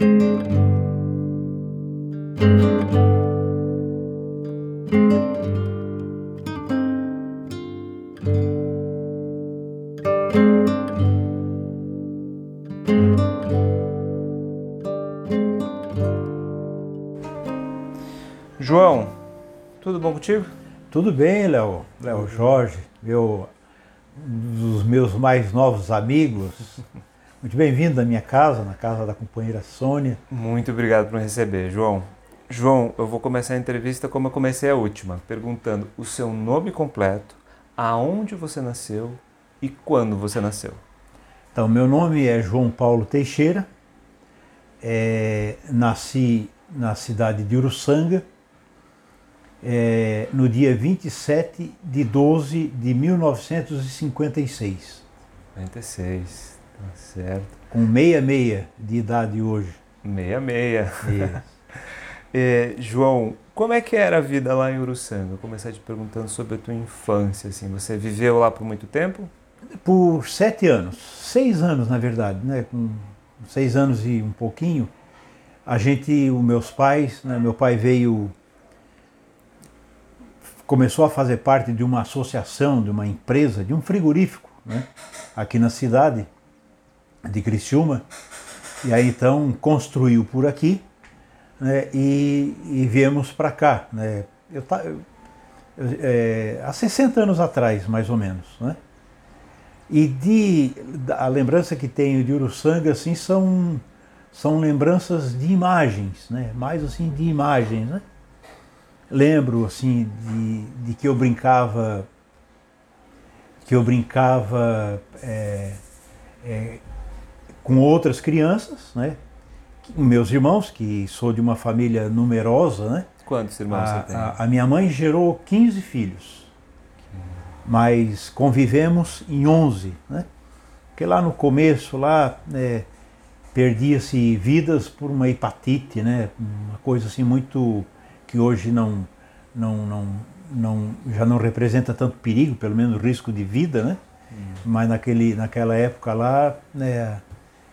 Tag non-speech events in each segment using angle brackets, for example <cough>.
João, tudo bom contigo? Tudo bem, Léo. Léo Jorge, meu, um dos meus mais novos amigos. <laughs> Muito bem-vindo à minha casa, na casa da companheira Sônia. Muito obrigado por me receber, João. João, eu vou começar a entrevista como eu comecei a última, perguntando o seu nome completo, aonde você nasceu e quando você nasceu. Então, meu nome é João Paulo Teixeira, é, nasci na cidade de Uruçanga, é, no dia 27 de 12 de 1956. 56, tá certo. Com 66 de idade hoje. 66. <laughs> é, João, como é que era a vida lá em Uruçanga? Vou começar te perguntando sobre a tua infância. Assim. Você viveu lá por muito tempo? Por sete anos, seis anos na verdade, né? com seis anos e um pouquinho, a gente, os meus pais, né? meu pai veio começou a fazer parte de uma associação, de uma empresa, de um frigorífico, né? aqui na cidade de Criciúma. E aí então construiu por aqui né? e, e viemos para cá. Né? Eu, eu, é, há 60 anos atrás, mais ou menos. Né? E de, a lembrança que tenho de Uruçanga assim, são, são lembranças de imagens, né? mais assim de imagens. Né? lembro assim de, de que eu brincava que eu brincava é, é, com outras crianças, né? Meus irmãos, que sou de uma família numerosa, né? Quantos irmãos a, você tem? A, a, minha mãe gerou 15 filhos, mas convivemos em 11, né? Porque lá no começo, lá, é, perdia-se vidas por uma hepatite, né? Uma coisa assim muito que hoje não, não, não, não, já não representa tanto perigo, pelo menos risco de vida, né? Hum. Mas naquele, naquela época lá né,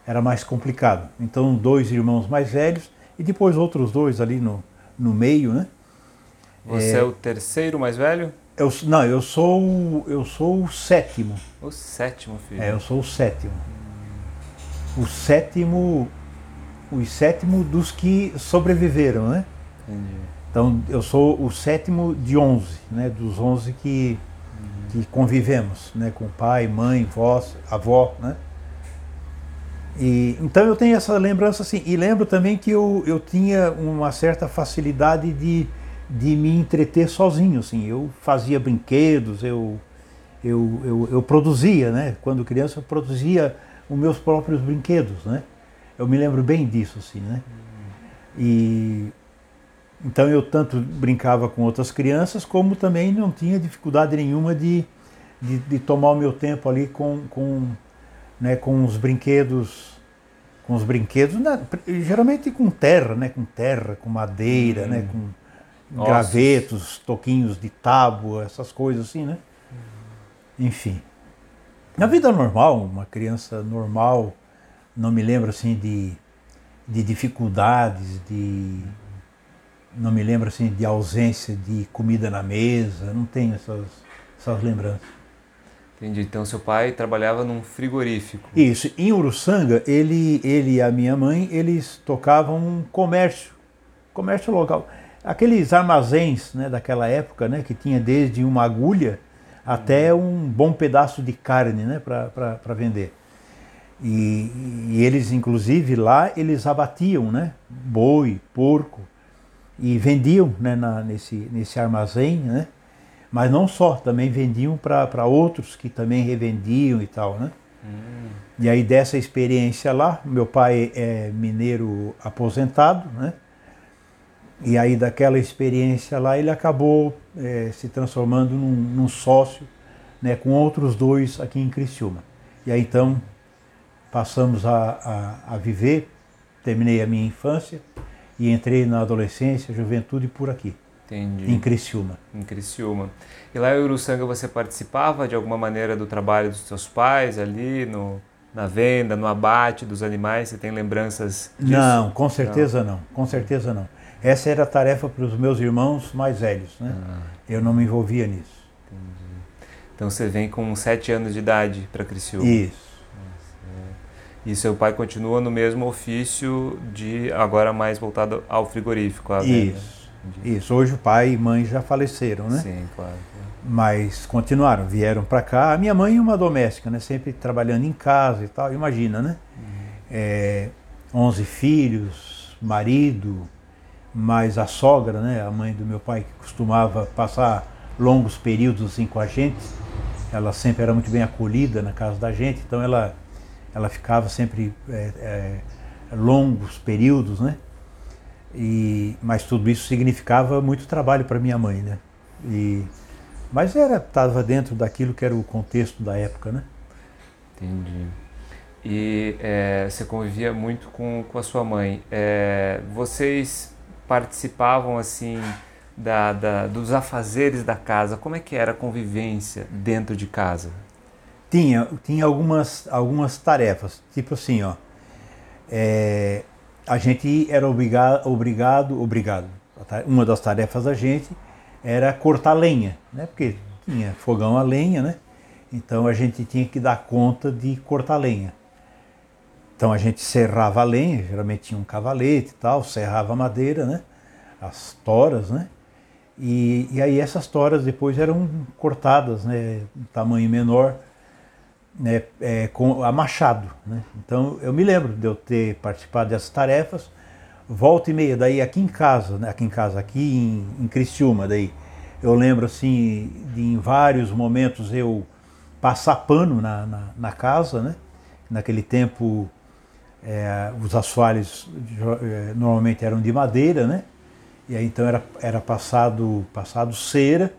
era mais complicado. Então, dois irmãos mais velhos e depois outros dois ali no, no meio, né? Você é, é o terceiro mais velho? Eu, não, eu sou, eu sou o sétimo. O sétimo, filho. É, eu sou o sétimo. O sétimo, o sétimo dos que sobreviveram, né? Entendi. Então eu sou o sétimo de onze, né, dos onze que, que convivemos, né, com pai, mãe, vó, avó, né. E, então eu tenho essa lembrança assim, e lembro também que eu, eu tinha uma certa facilidade de, de me entreter sozinho, assim, eu fazia brinquedos, eu, eu, eu, eu produzia, né, quando criança eu produzia os meus próprios brinquedos, né, eu me lembro bem disso, assim, né, e então eu tanto brincava com outras crianças, como também não tinha dificuldade nenhuma de, de, de tomar o meu tempo ali com, com, né, com os brinquedos, com os brinquedos, né, geralmente com terra, né, com terra, com madeira, hum. né, com Nossa. gravetos, toquinhos de tábua, essas coisas assim, né? Enfim. Na vida normal, uma criança normal, não me lembro assim de, de dificuldades, de não me lembro assim de ausência de comida na mesa, não tenho essas, essas lembranças. Entendi. Então seu pai trabalhava num frigorífico. Isso. Em Uruçanga, ele, ele e a minha mãe, eles tocavam um comércio, comércio local. Aqueles armazéns né, daquela época, né, que tinha desde uma agulha até um bom pedaço de carne né, para vender. E, e, eles, inclusive, lá eles abatiam né, boi, porco, e vendiam né, na, nesse, nesse armazém, né? Mas não só, também vendiam para outros que também revendiam e tal. Né? Hum. E aí dessa experiência lá, meu pai é mineiro aposentado, né? e aí daquela experiência lá ele acabou é, se transformando num, num sócio né, com outros dois aqui em Criciúma. E aí então passamos a, a, a viver, terminei a minha infância, e entrei na adolescência, juventude por aqui. Entendi. Em Criciúma. Em Criciúma. E lá em Uruçanga você participava de alguma maneira do trabalho dos seus pais ali no, na venda, no abate dos animais? Você tem lembranças disso? Não, com certeza não, não com certeza não. Essa era a tarefa para os meus irmãos mais velhos, né? Ah. Eu não me envolvia nisso. Entendi. Então você vem com sete anos de idade para Criciúma. Isso. E seu pai continua no mesmo ofício de agora mais voltado ao frigorífico. À Isso. Isso. Hoje o pai e mãe já faleceram, né? Sim, claro. Mas continuaram, vieram para cá. A minha mãe é uma doméstica, né? Sempre trabalhando em casa e tal. Imagina, né? Uhum. É, 11 filhos, marido, mais a sogra, né? A mãe do meu pai que costumava passar longos períodos assim com a gente. Ela sempre era muito bem acolhida na casa da gente, então ela ela ficava sempre é, é, longos períodos, né? E, mas tudo isso significava muito trabalho para minha mãe, né? E, mas era estava dentro daquilo que era o contexto da época, né? Entendi. E é, você convivia muito com, com a sua mãe. É, vocês participavam assim da, da, dos afazeres da casa? Como é que era a convivência dentro de casa? Tinha, tinha algumas, algumas tarefas, tipo assim, ó, é, a gente era obrigado, obrigado, obrigado, uma das tarefas da gente era cortar lenha, né? Porque tinha fogão a lenha, né? Então a gente tinha que dar conta de cortar lenha. Então a gente serrava a lenha, geralmente tinha um cavalete e tal, serrava a madeira, né? As toras, né? E, e aí essas toras depois eram cortadas, né? Tamanho menor né, é, com a machado. Né? Então eu me lembro de eu ter participado dessas tarefas, volta e meia, daí aqui em casa, né, aqui em casa, aqui em, em Criciúma, daí eu lembro assim de em vários momentos eu passar pano na, na, na casa, né? Naquele tempo é, os assoalhos é, normalmente eram de madeira, né? E aí então era, era passado, passado cera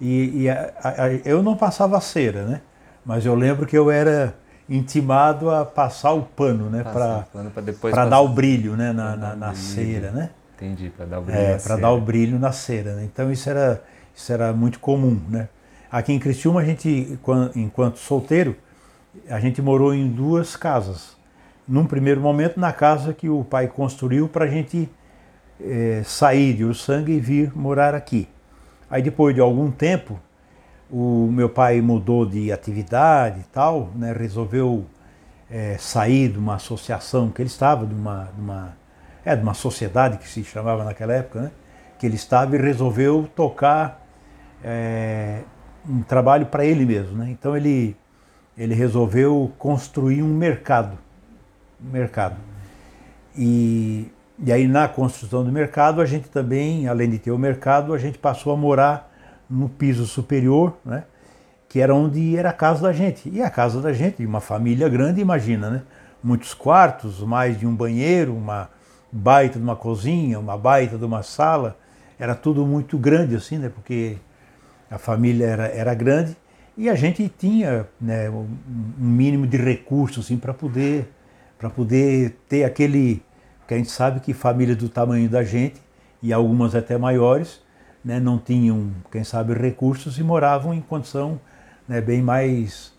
e, e a, a, eu não passava cera, né? Mas eu lembro que eu era intimado a passar o pano, né? Para dar o brilho né? na, na, na cera, né? Entendi, para dar o brilho é, na para dar o brilho na cera. Né? Então isso era, isso era muito comum, né? Aqui em Criciúma, a gente, enquanto solteiro, a gente morou em duas casas. Num primeiro momento, na casa que o pai construiu para a gente é, sair de Uruçanga e vir morar aqui. Aí depois de algum tempo, o meu pai mudou de atividade e tal, né, resolveu é, sair de uma associação que ele estava, de uma, de uma, é, de uma sociedade que se chamava naquela época, né, que ele estava e resolveu tocar é, um trabalho para ele mesmo. Né? Então ele, ele resolveu construir um mercado. Um mercado. E, e aí na construção do mercado a gente também, além de ter o mercado, a gente passou a morar no piso superior, né? que era onde era a casa da gente. E a casa da gente, de uma família grande, imagina, né? Muitos quartos, mais de um banheiro, uma baita de uma cozinha, uma baita de uma sala. Era tudo muito grande assim, né? Porque a família era, era grande e a gente tinha né, um mínimo de recursos assim, para poder, poder ter aquele. Porque a gente sabe que famílias do tamanho da gente, e algumas até maiores, né, não tinham, quem sabe, recursos e moravam em condição né, bem mais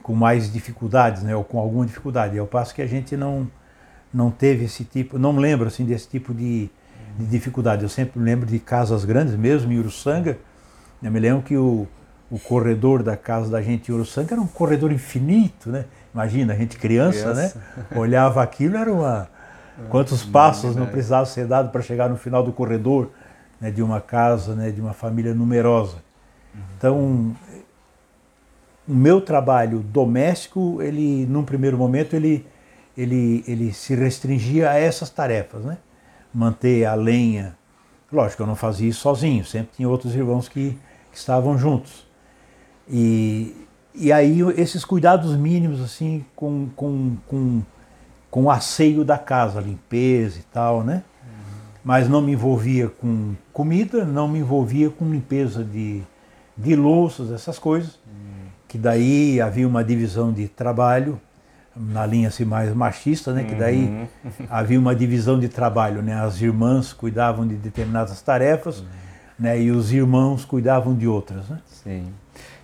com mais dificuldades, né, ou com alguma dificuldade. Eu passo que a gente não não teve esse tipo, não lembro assim desse tipo de, de dificuldade. Eu sempre lembro de casas grandes, mesmo em Uruçanga. Eu me lembro que o, o corredor da casa da gente em Uruçanga era um corredor infinito, né? Imagina, a gente criança, criança. né? <laughs> Olhava aquilo, era uma. Quantos passos não precisava ser dado para chegar no final do corredor? Né, de uma casa, né, de uma família numerosa. Então, o meu trabalho doméstico, ele, num primeiro momento, ele, ele, ele se restringia a essas tarefas, né? Manter a lenha. Lógico, eu não fazia isso sozinho, sempre tinha outros irmãos que, que estavam juntos. E, e aí esses cuidados mínimos, assim, com, com, com, com o asseio da casa, limpeza e tal, né? mas não me envolvia com comida, não me envolvia com limpeza de, de louças, essas coisas, hum. que daí havia uma divisão de trabalho, na linha assim, mais machista, né, que daí uhum. havia uma divisão de trabalho, né, as irmãs cuidavam de determinadas tarefas, uhum. né, e os irmãos cuidavam de outras, né. Sim.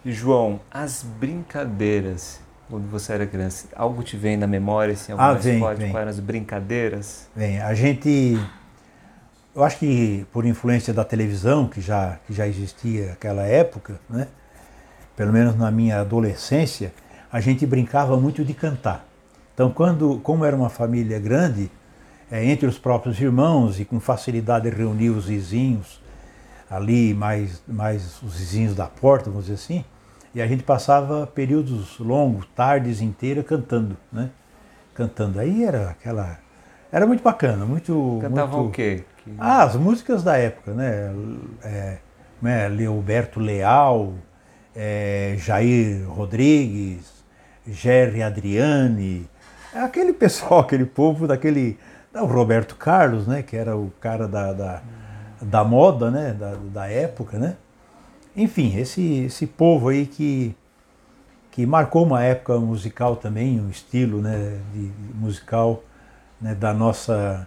E João, as brincadeiras quando você era criança? Algo te vem na memória, assim, algo ah, vem, forte? vem. As brincadeiras? Vem, a gente... Eu acho que por influência da televisão, que já, que já existia naquela época, né? pelo menos na minha adolescência, a gente brincava muito de cantar. Então, quando, como era uma família grande, é, entre os próprios irmãos e com facilidade reunia os vizinhos ali, mais, mais os vizinhos da porta, vamos dizer assim, e a gente passava períodos longos, tardes inteiras cantando, né? Cantando. Aí era aquela. Era muito bacana, muito. Cantavam muito... o quê? Que... Ah, as músicas da época, né? É, né? Leoberto Leal, é, Jair Rodrigues, Jerry Adriane, aquele pessoal, <laughs> aquele povo daquele. O Roberto Carlos, né? Que era o cara da, da, da moda, né? Da, da época, né? Enfim, esse, esse povo aí que, que marcou uma época musical também, um estilo né, de, musical né, da nossa.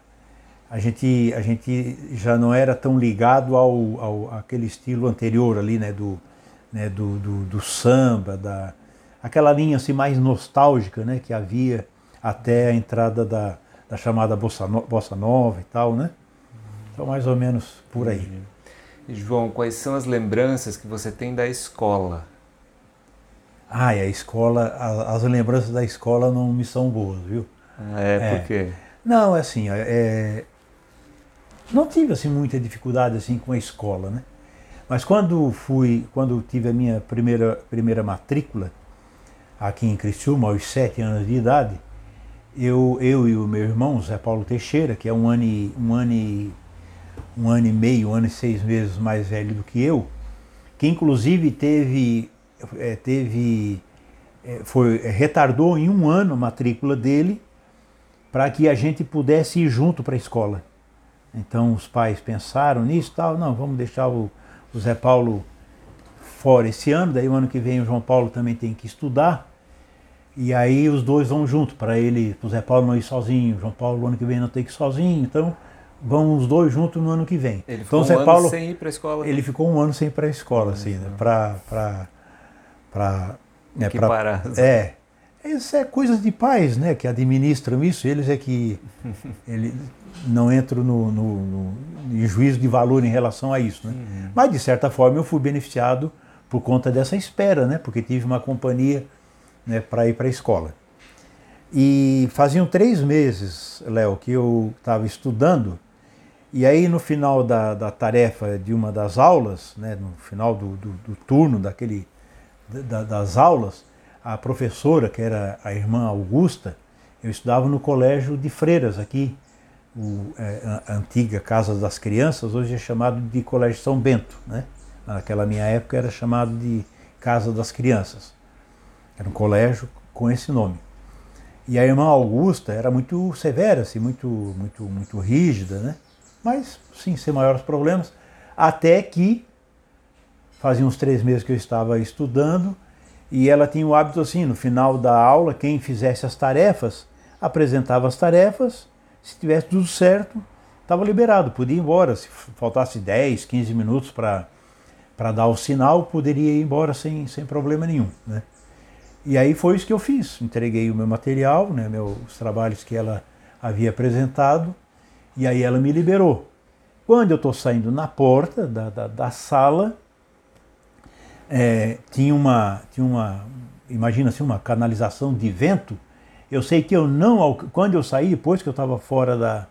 A gente, a gente já não era tão ligado ao, ao aquele estilo anterior ali, né, do, né, do, do, do samba, da, aquela linha assim, mais nostálgica né, que havia até a entrada da, da chamada bossa, no, bossa nova e tal, né? Então, mais ou menos por aí. E, João, quais são as lembranças que você tem da escola? Ah, a escola, a, as lembranças da escola não me são boas, viu? Ah, é, é. por quê? Não, é assim, é, não tive assim muita dificuldade assim com a escola, né? Mas quando fui, quando tive a minha primeira primeira matrícula aqui em Criciúma aos sete anos de idade, eu, eu e o meu irmão Zé Paulo Teixeira, que é um ano e, um ano um ano e meio, um ano e seis meses mais velho do que eu, que inclusive teve é, teve é, foi retardou em um ano a matrícula dele para que a gente pudesse ir junto para a escola. Então os pais pensaram nisso, tal, não, vamos deixar o, o Zé Paulo fora esse ano, daí o ano que vem o João Paulo também tem que estudar. E aí os dois vão junto, para ele, o Zé Paulo não ir sozinho, o João Paulo no ano que vem não tem que ir sozinho, então vão os dois juntos no ano que vem. Ele então, ficou Zé um Paulo, ano sem ir para a escola? Ele ficou um ano sem ir para a escola, assim, né? Para... para né, que pra, É, isso é coisa de pais, né, que administram isso, eles é que <laughs> ele não entram no, no, no, em juízo de valor em relação a isso, né? Uhum. Mas de certa forma eu fui beneficiado por conta dessa espera, né? Porque tive uma companhia né, para ir para a escola. E faziam três meses, Léo, que eu estava estudando, e aí no final da, da, tarefa de uma das aulas, né, no final do, do, do turno daquele, da, das aulas, a professora, que era a irmã Augusta, eu estudava no colégio de freiras aqui, o, é, a antiga Casa das Crianças, hoje é chamado de Colégio São Bento. Né? Naquela minha época era chamado de Casa das Crianças. Era um colégio com esse nome. E a irmã Augusta era muito severa, assim, muito, muito, muito rígida, né? Mas, sim, sem maiores problemas. Até que fazia uns três meses que eu estava estudando e ela tinha o hábito assim, no final da aula, quem fizesse as tarefas, apresentava as tarefas, se tivesse tudo certo, estava liberado, podia ir embora. Se faltasse 10, 15 minutos para dar o sinal, poderia ir embora sem, sem problema nenhum, né? E aí foi isso que eu fiz. Entreguei o meu material, né, meus os trabalhos que ela havia apresentado, e aí ela me liberou. Quando eu estou saindo na porta da, da, da sala, é, tinha uma, tinha uma, imagina assim, uma canalização de vento. Eu sei que eu não, quando eu saí, depois que eu estava fora da,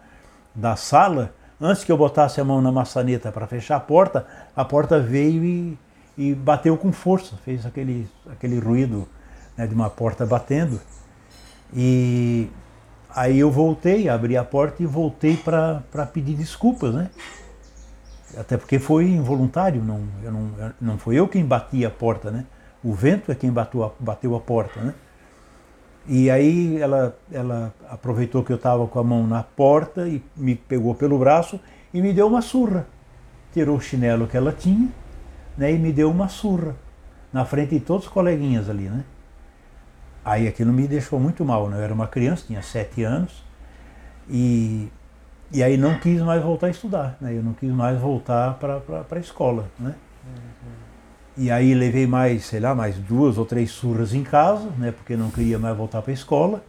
da sala, antes que eu botasse a mão na maçaneta para fechar a porta, a porta veio e, e bateu com força, fez aquele, aquele ruído né, de uma porta batendo. E aí eu voltei, abri a porta e voltei para pedir desculpas, né? Até porque foi involuntário, não, eu não, não foi eu quem bati a porta, né? O vento é quem bateu a, bateu a porta, né? E aí ela, ela aproveitou que eu estava com a mão na porta e me pegou pelo braço e me deu uma surra. Tirou o chinelo que ela tinha né, e me deu uma surra na frente de todos os coleguinhas ali, né? Aí aquilo me deixou muito mal, né? Eu era uma criança, tinha sete anos, e, e aí não quis mais voltar a estudar, né? Eu não quis mais voltar para a escola, né? E aí levei mais, sei lá, mais duas ou três surras em casa, né? Porque não queria mais voltar para a escola.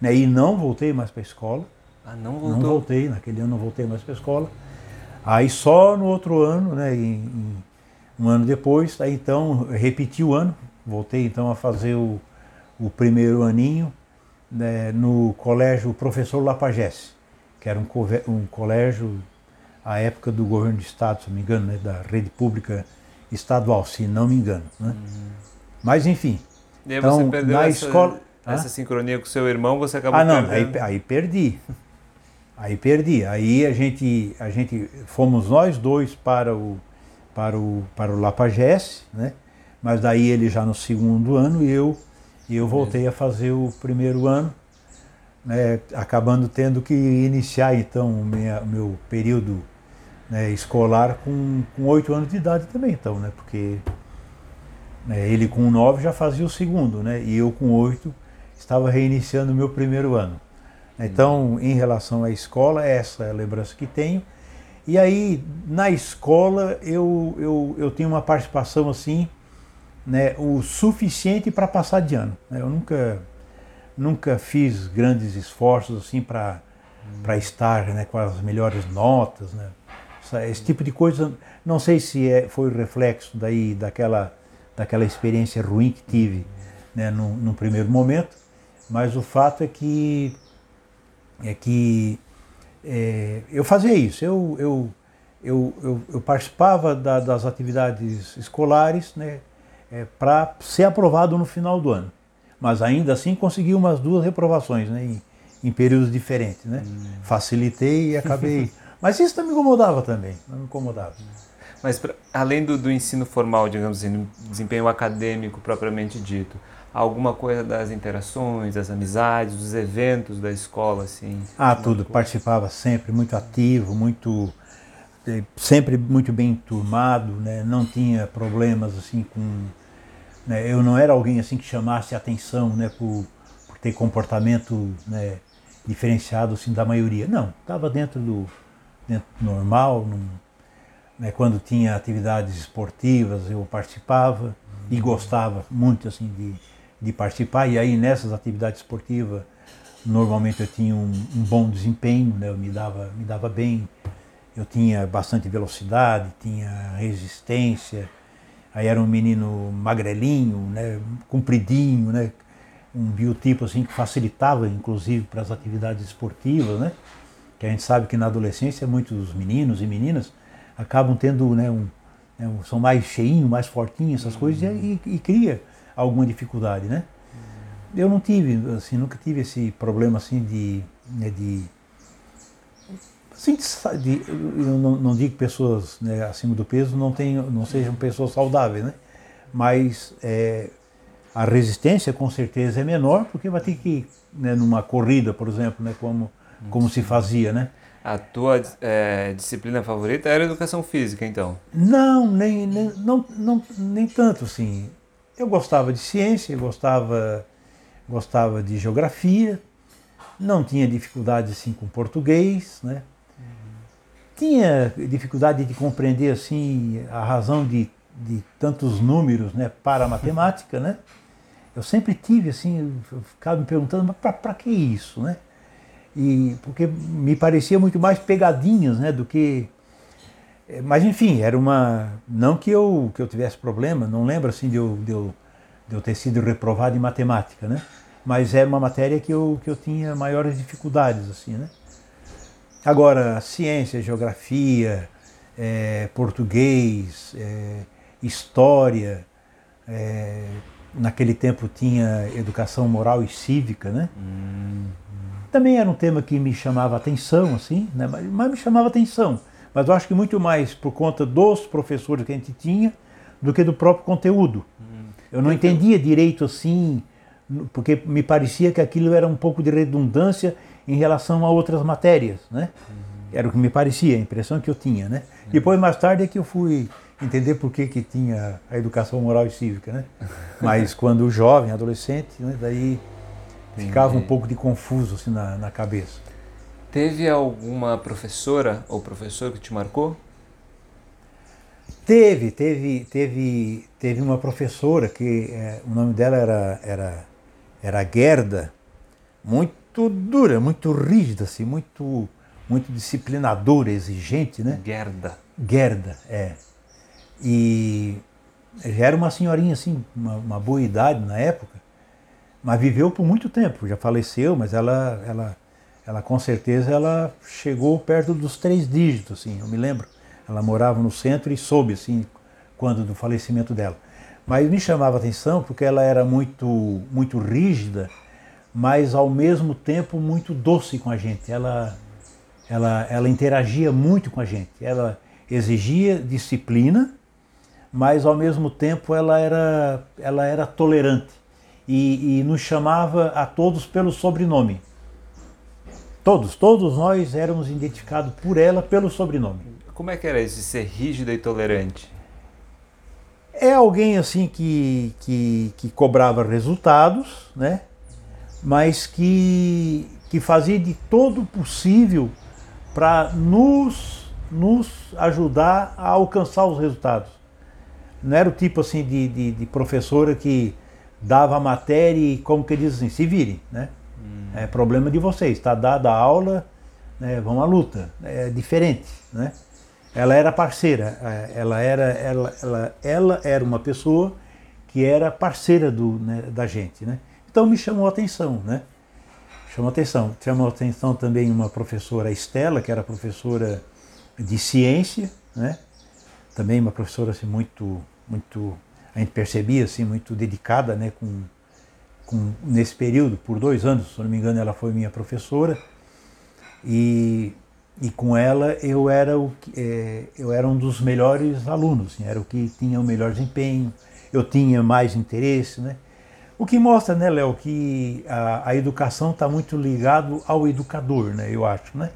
Né, e não voltei mais para a escola. Ah, não voltou? Não voltei, naquele ano não voltei mais para a escola. Aí só no outro ano, né, em, em, um ano depois, aí então repeti o ano, voltei então a fazer o, o primeiro aninho né, no colégio Professor Lapagesse, que era um, um colégio à época do governo do estado, se não me engano, né, da rede pública estadual, se não me engano. Né? Uhum. Mas enfim. E aí então, você perdeu na essa, escola, essa sincronia com seu irmão, você acabou Ah, não, perdendo. aí, aí perdi. Aí perdi. Aí a gente, a gente fomos nós dois para o para o para o Lapagesse, né? Mas daí ele já no segundo ano e eu eu voltei a fazer o primeiro ano, né? Acabando tendo que iniciar então o meu período né, escolar com oito anos de idade também, então, né? Porque né, ele com nove já fazia o segundo, né? E eu com oito estava reiniciando o meu primeiro ano. Então, em relação à escola, essa é a lembrança que tenho. E aí, na escola, eu, eu, eu tenho uma participação assim, né, o suficiente para passar de ano. Né? Eu nunca, nunca fiz grandes esforços assim para para estar né, com as melhores notas, né? Esse tipo de coisa. Não sei se é, foi reflexo daí daquela, daquela experiência ruim que tive né, no, no primeiro momento, mas o fato é que é que é, eu fazia isso. Eu, eu, eu, eu, eu participava da, das atividades escolares né, é, para ser aprovado no final do ano. Mas ainda assim consegui umas duas reprovações né, em, em períodos diferentes. Né? Hum. Facilitei e acabei. <laughs> Mas isso me incomodava também, não me incomodava. Mas pra, além do, do ensino formal, digamos assim, desempenho acadêmico propriamente dito, alguma coisa das interações, das amizades, dos eventos da escola, assim? Ah, tudo. Coisa. Participava sempre, muito ativo, muito eh, sempre muito bem turmado, né? Não tinha problemas assim com, né? eu não era alguém assim que chamasse atenção, né? Por, por ter comportamento, né? Diferenciado assim da maioria. Não, estava dentro do dentro do normal. Num, né? Quando tinha atividades esportivas eu participava e gostava muito assim de de participar. E aí nessas atividades esportivas, normalmente eu tinha um, um bom desempenho, né? eu me dava, me dava bem, eu tinha bastante velocidade, tinha resistência. Aí era um menino magrelinho, né? compridinho, né? um biotipo assim que facilitava inclusive para as atividades esportivas, né? Que a gente sabe que na adolescência muitos meninos e meninas acabam tendo, né, um, né, são mais cheinhos, mais fortinhos, essas coisas, e, e, cria alguma dificuldade, né? Eu não tive, assim, nunca tive esse problema assim de, né, de assim, de, eu não, não, digo que pessoas né, acima do peso não tenham, não sejam pessoas saudáveis, né? Mas é, a resistência com certeza é menor porque vai ter que né, numa corrida, por exemplo, né, como como se fazia, né? A tua é, disciplina favorita era educação física, então? Não, nem, nem, não, não, nem tanto, assim. Eu gostava de ciência, gostava, gostava de geografia, não tinha dificuldade assim com português, né? Tinha dificuldade de compreender assim a razão de, de tantos números, né, para a matemática, né? Eu sempre tive assim, eu ficava me perguntando, mas para que isso, né? E porque me parecia muito mais pegadinhas, né, do que é, mas enfim, era uma. Não que eu, que eu tivesse problema, não lembro assim de eu, de, eu, de eu ter sido reprovado em matemática, né? Mas era uma matéria que eu, que eu tinha maiores dificuldades, assim, né? Agora, ciência, geografia, é, português, é, história, é, naquele tempo tinha educação moral e cívica, né? Hum. Também era um tema que me chamava atenção, assim, né? mas, mas me chamava atenção mas eu acho que muito mais por conta dos professores que a gente tinha do que do próprio conteúdo. Hum. Eu não entendia direito assim, porque me parecia que aquilo era um pouco de redundância em relação a outras matérias, né? Uhum. Era o que me parecia, a impressão que eu tinha, né? Uhum. Depois, mais tarde, é que eu fui entender por que, que tinha a educação moral e cívica, né? <laughs> Mas quando jovem, adolescente, né? daí ficava um pouco de confuso assim na, na cabeça. Teve alguma professora ou professor que te marcou? Teve, teve, teve, teve uma professora que é, o nome dela era, era, era Gerda, muito dura, muito rígida, assim, muito, muito disciplinadora, exigente, né? Gerda. Gerda, é. E já era uma senhorinha, assim, uma, uma boa idade na época, mas viveu por muito tempo, já faleceu, mas ela, ela, ela com certeza ela chegou perto dos três dígitos, assim, eu me lembro. Ela morava no centro e soube, assim, quando do falecimento dela. Mas me chamava atenção porque ela era muito, muito rígida, mas ao mesmo tempo muito doce com a gente. Ela, ela, ela interagia muito com a gente. Ela exigia disciplina, mas ao mesmo tempo ela era, ela era tolerante e, e nos chamava a todos pelo sobrenome. Todos, todos nós éramos identificados por ela pelo sobrenome. Como é que era isso de ser rígida e tolerante? É alguém assim que, que, que cobrava resultados, né? mas que, que fazia de todo possível para nos, nos ajudar a alcançar os resultados. Não era o tipo assim de, de, de professora que dava a matéria e como que diz assim, se vire, né? Hum. É problema de vocês, está dada a aula, né, vão à luta. É diferente, né? ela era parceira, é, ela era, ela, ela, ela era uma pessoa que era parceira do, né, da gente, né? Então me chamou a atenção, né? Chamou a atenção. Chamou a atenção também uma professora Estela, que era professora de ciência, né? Também uma professora assim muito, muito, a gente percebia assim muito dedicada, né? Com, com nesse período por dois anos, se não me engano, ela foi minha professora e e com ela eu era, o, é, eu era um dos melhores alunos, assim, era o que tinha o melhor desempenho, eu tinha mais interesse, né? O que mostra, né, Léo, que a, a educação está muito ligado ao educador, né, eu acho, né?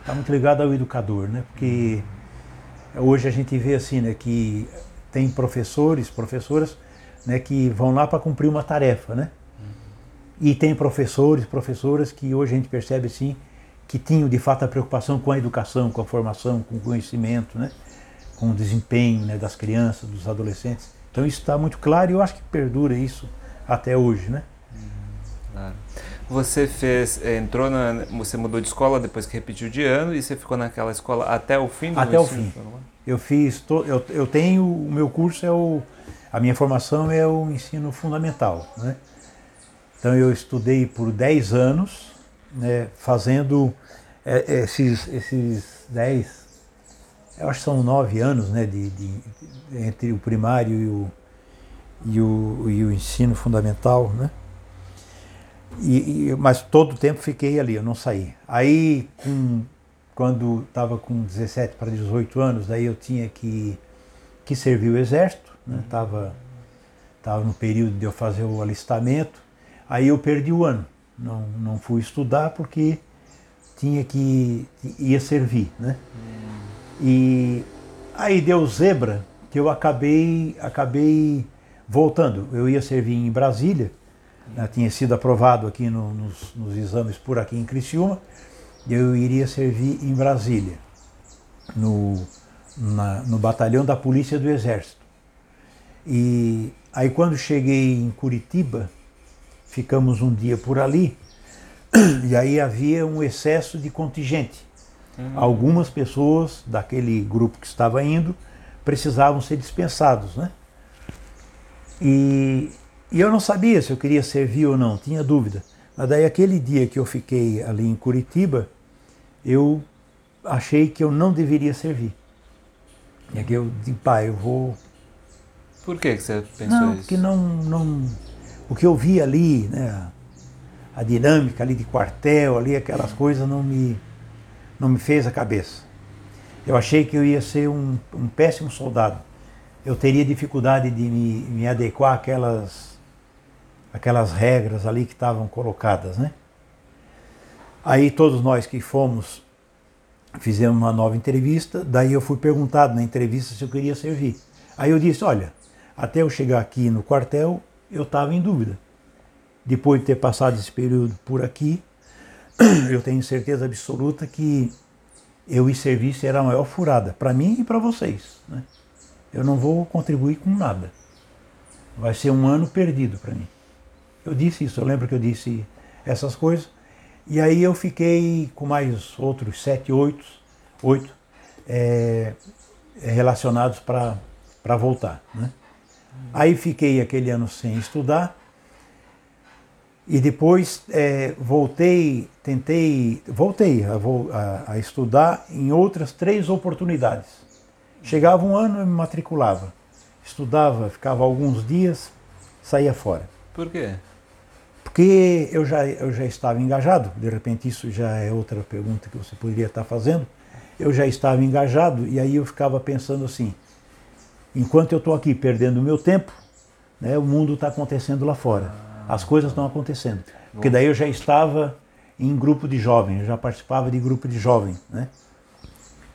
Está muito ligado ao educador, né? Porque hoje a gente vê assim, né, que tem professores, professoras, né, que vão lá para cumprir uma tarefa, né? E tem professores, professoras que hoje a gente percebe assim, que tinham de fato a preocupação com a educação, com a formação, com o conhecimento, né? com o desempenho né? das crianças, dos adolescentes. Então isso está muito claro e eu acho que perdura isso até hoje, né? Claro. Você fez, eh, entrou na, você mudou de escola depois que repetiu de ano e você ficou naquela escola até o fim do Até o fim. Eu fiz, to, eu, eu tenho, o meu curso é o, a minha formação é o ensino fundamental, né? Então eu estudei por 10 anos, né, fazendo é, esses, esses dez, eu acho que são nove anos né, de, de entre o primário e o, e o, e o ensino fundamental, né? E, e, mas todo o tempo fiquei ali, eu não saí. Aí, com, quando estava com 17 para 18 anos, daí eu tinha que, que servir o exército, estava né? tava no período de eu fazer o alistamento, aí eu perdi o ano não, não fui estudar porque tinha que ia servir, né? Hum. E aí deu zebra que eu acabei acabei voltando. Eu ia servir em Brasília, né? tinha sido aprovado aqui no, nos, nos, exames por aqui em Criciúma, eu iria servir em Brasília, no, na, no batalhão da Polícia do Exército. E aí quando cheguei em Curitiba, ficamos um dia por ali <clears throat> e aí havia um excesso de contingente. Uhum. Algumas pessoas daquele grupo que estava indo precisavam ser dispensados, né? E, e eu não sabia se eu queria servir ou não, tinha dúvida. Mas daí aquele dia que eu fiquei ali em Curitiba, eu achei que eu não deveria servir. E aqui eu disse, pai, eu vou. Por que, que você pensou não, isso? Porque não, não, o que eu vi ali, né, a dinâmica ali de quartel, ali aquelas coisas não me, não me fez a cabeça. Eu achei que eu ia ser um, um péssimo soldado. Eu teria dificuldade de me, me adequar àquelas, àquelas regras ali que estavam colocadas, né? Aí todos nós que fomos fizemos uma nova entrevista, daí eu fui perguntado na entrevista se eu queria servir. Aí eu disse, olha, até eu chegar aqui no quartel, eu estava em dúvida. Depois de ter passado esse período por aqui, <clears throat> eu tenho certeza absoluta que eu ir serviço era a maior furada, para mim e para vocês. Né? eu não vou contribuir com nada. Vai ser um ano perdido para mim. Eu disse isso, eu lembro que eu disse essas coisas. E aí eu fiquei com mais outros sete, oito, oito é, relacionados para voltar. Né? Aí fiquei aquele ano sem estudar. E depois é, voltei, tentei, voltei a, a, a, estudar em outras três oportunidades. Chegava um ano, eu me matriculava. Estudava, ficava alguns dias, saía fora. Por quê? Porque eu já, eu já estava engajado, de repente isso já é outra pergunta que você poderia estar fazendo. Eu já estava engajado e aí eu ficava pensando assim: enquanto eu estou aqui perdendo o meu tempo, né, o mundo está acontecendo lá fora as coisas estão acontecendo. Porque daí eu já estava em grupo de jovem, eu já participava de grupo de jovem, né?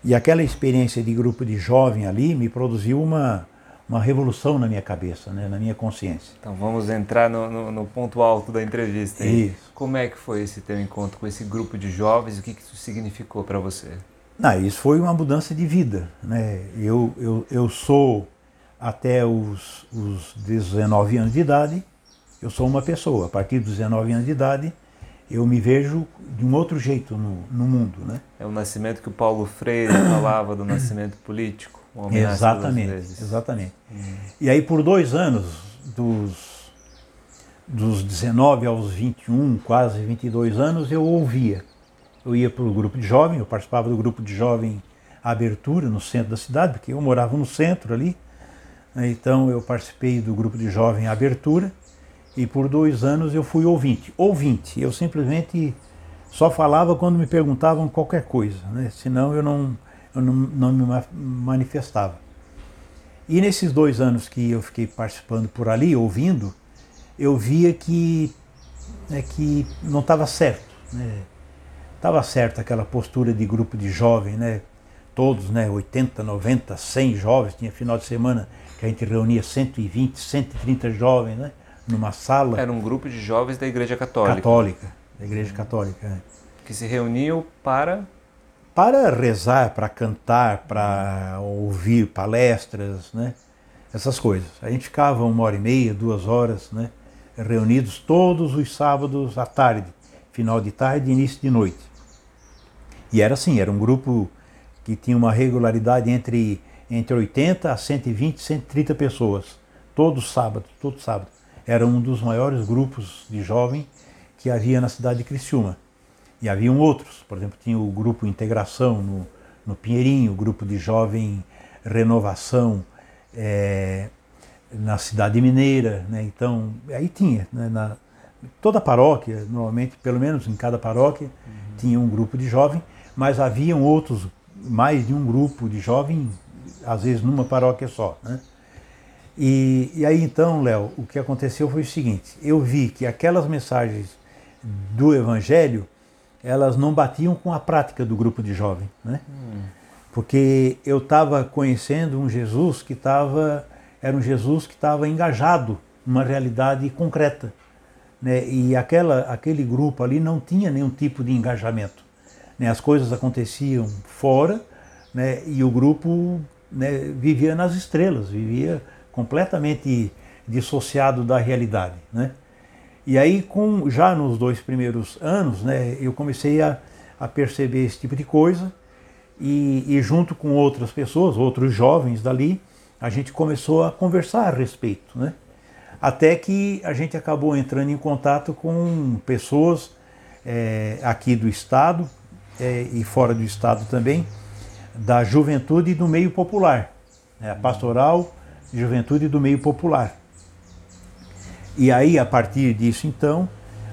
E aquela experiência de grupo de jovem ali me produziu uma, uma revolução na minha cabeça, né? na minha consciência. Então vamos entrar no, no, no ponto alto da entrevista. Isso. Como é que foi esse teu encontro com esse grupo de jovens e o que, que isso significou para você? Não, isso foi uma mudança de vida. Né? Eu, eu, eu sou, até os, os 19 anos de idade, eu sou uma pessoa. A partir dos 19 anos de idade, eu me vejo de um outro jeito no, no mundo. Né? É o nascimento que o Paulo Freire falava do <coughs> nascimento político. Exatamente, exatamente. Hum. E aí por dois anos, dos, dos 19 aos 21, quase 22 anos, eu ouvia. Eu ia para o grupo de jovem, eu participava do grupo de jovem Abertura, no centro da cidade, porque eu morava no centro ali. Então eu participei do grupo de jovem Abertura e por dois anos eu fui ouvinte. Ouvinte, eu simplesmente só falava quando me perguntavam qualquer coisa, né? senão eu não, eu não, não me manifestava. E nesses dois anos que eu fiquei participando por ali, ouvindo, eu via que, né, que não estava certo. Estava né? certo aquela postura de grupo de jovem, né? todos, né, 80, 90, 100 jovens, tinha final de semana que a gente reunia 120, 130 jovens, né? numa sala. Era um grupo de jovens da Igreja Católica. Católica, da Igreja Católica. É. Que se reuniam para. Para rezar, para cantar, para ouvir palestras, né? Essas coisas. A gente ficava uma hora e meia, duas horas, né? Reunidos todos os sábados à tarde, final de tarde e início de noite. E era assim, era um grupo que tinha uma regularidade entre, entre 80 a 120, 130 pessoas, todo sábado, todo sábado era um dos maiores grupos de jovem que havia na cidade de Criciúma. E haviam outros, por exemplo, tinha o grupo Integração no, no Pinheirinho, o grupo de jovem Renovação é, na cidade mineira, né? então aí tinha, né? na, toda paróquia, normalmente, pelo menos em cada paróquia, uhum. tinha um grupo de jovem, mas haviam outros, mais de um grupo de jovem, às vezes numa paróquia só. Né? E, e aí então, Léo, o que aconteceu foi o seguinte: eu vi que aquelas mensagens do Evangelho elas não batiam com a prática do grupo de jovem, né? Hum. Porque eu estava conhecendo um Jesus que estava era um Jesus que estava engajado numa realidade concreta, né? E aquela aquele grupo ali não tinha nenhum tipo de engajamento, né? As coisas aconteciam fora, né? E o grupo né, vivia nas estrelas, vivia completamente dissociado da realidade, né? E aí, com, já nos dois primeiros anos, né, eu comecei a, a perceber esse tipo de coisa e, e, junto com outras pessoas, outros jovens dali, a gente começou a conversar a respeito, né? Até que a gente acabou entrando em contato com pessoas é, aqui do estado é, e fora do estado também, da juventude e do meio popular, né, pastoral juventude do meio popular. E aí, a partir disso, então,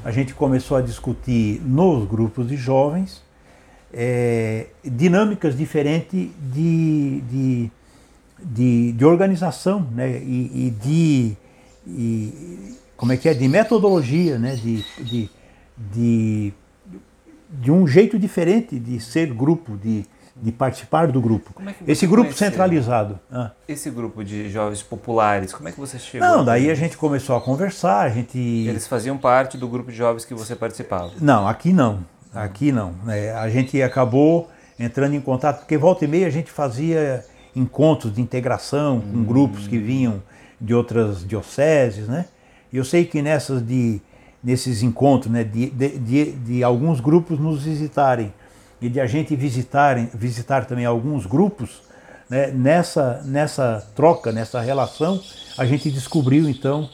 a gente começou a discutir nos grupos de jovens é, dinâmicas diferentes de, de, de, de organização né? e, e de. E, como é que é? De metodologia, né? de, de, de, de um jeito diferente de ser grupo, de, de participar do grupo. É Esse grupo conheceu? centralizado. Ah. Esse grupo de jovens populares, como é que você chegou? Não, daí a gente começou a conversar, a gente... Eles faziam parte do grupo de jovens que você participava? Não, aqui não, aqui não. É, a gente acabou entrando em contato, porque volta e meia a gente fazia encontros de integração com grupos que vinham de outras dioceses, né? E eu sei que nessas de, nesses encontros, né, de, de, de, de alguns grupos nos visitarem e de a gente visitarem, visitar também alguns grupos, né, nessa, nessa troca, nessa relação, a gente descobriu então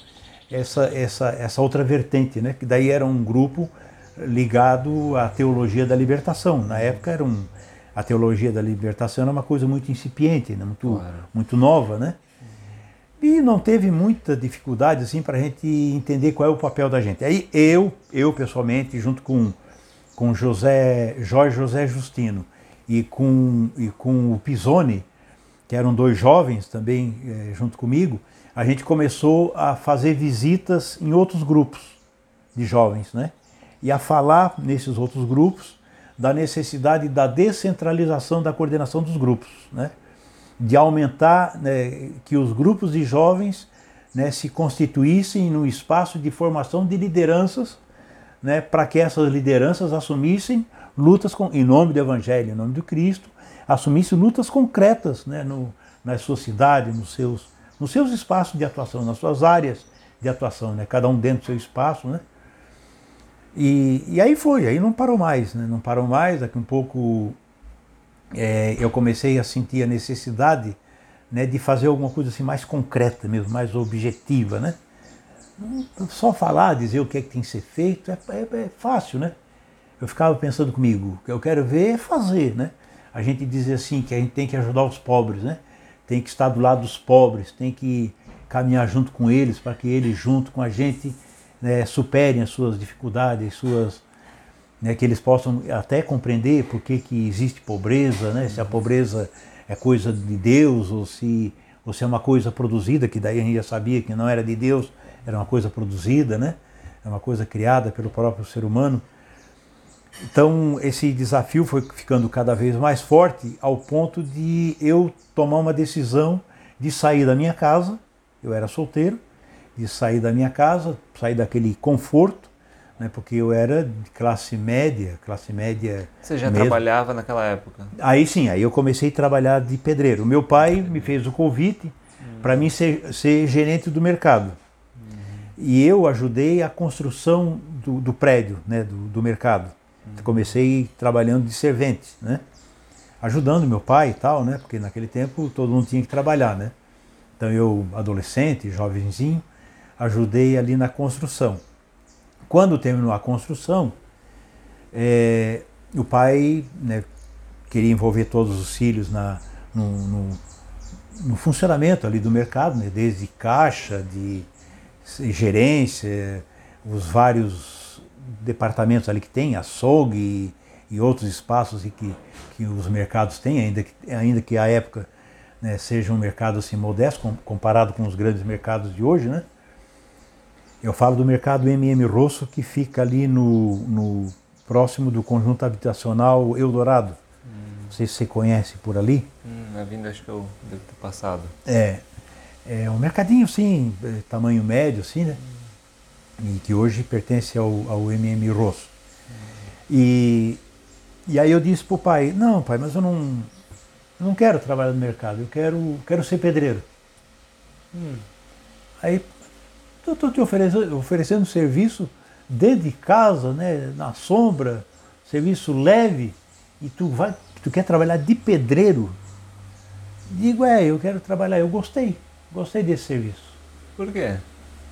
essa, essa, essa outra vertente, né, que daí era um grupo ligado à teologia da libertação. Na época era um, a teologia da libertação era uma coisa muito incipiente, né, muito, claro. muito nova, né? E não teve muita dificuldade assim para a gente entender qual é o papel da gente. Aí eu, eu pessoalmente, junto com, com José, Jorge José Justino e com, e com o Pisoni, que eram dois jovens também é, junto comigo, a gente começou a fazer visitas em outros grupos de jovens, né? E a falar nesses outros grupos da necessidade da descentralização da coordenação dos grupos, né? De aumentar né, que os grupos de jovens né, se constituíssem no espaço de formação de lideranças, né, para que essas lideranças assumissem lutas com, em nome do Evangelho, em nome do Cristo, assumisse lutas concretas né, no, na sua cidade, nos seus, nos seus espaços de atuação, nas suas áreas de atuação, né, cada um dentro do seu espaço. Né. E, e aí foi, aí não parou mais, né, não parou mais, daqui um pouco é, eu comecei a sentir a necessidade né, de fazer alguma coisa assim mais concreta mesmo, mais objetiva, né? Só falar, dizer o que é que tem que ser feito é, é, é fácil, né? Eu ficava pensando comigo, o que eu quero ver é fazer, né? a gente diz assim que a gente tem que ajudar os pobres, né? Tem que estar do lado dos pobres, tem que caminhar junto com eles para que eles junto com a gente né, superem as suas dificuldades, suas né, que eles possam até compreender por que, que existe pobreza, né? Se a pobreza é coisa de Deus ou se ou se é uma coisa produzida, que daí a gente já sabia que não era de Deus, era uma coisa produzida, né? É uma coisa criada pelo próprio ser humano. Então, esse desafio foi ficando cada vez mais forte ao ponto de eu tomar uma decisão de sair da minha casa, eu era solteiro, de sair da minha casa, sair daquele conforto, né, porque eu era de classe média, classe média. Você já mesmo. trabalhava naquela época? Aí sim, aí eu comecei a trabalhar de pedreiro. Meu pai me fez o convite hum. para mim ser, ser, gerente do mercado. Hum. E eu ajudei a construção do, do prédio, né, do, do mercado. Comecei trabalhando de servente, né? Ajudando meu pai e tal, né? Porque naquele tempo todo mundo tinha que trabalhar, né? Então eu, adolescente, jovenzinho, ajudei ali na construção. Quando terminou a construção, é, o pai né, queria envolver todos os filhos na, no, no, no, funcionamento ali do mercado, né, desde caixa, de gerência, os vários departamentos ali que tem, açougue e, e outros espaços e que, que os mercados têm, ainda que, ainda que a época né, seja um mercado assim modesto comparado com os grandes mercados de hoje, né? Eu falo do mercado MM Rosso que fica ali no, no próximo do conjunto habitacional Eldorado. Hum. Não sei se você conhece por ali. Hum, a vinda acho que eu devo ter passado. É, é um mercadinho assim, tamanho médio assim, né? Hum e que hoje pertence ao, ao MM Rosso. E, e aí eu disse para o pai, não pai, mas eu não, não quero trabalhar no mercado, eu quero, quero ser pedreiro. Hum. Aí eu estou te oferecendo, oferecendo serviço dentro de casa, né, na sombra, serviço leve, e tu vai, tu quer trabalhar de pedreiro? Digo, é, eu quero trabalhar, eu gostei, gostei desse serviço. Por quê?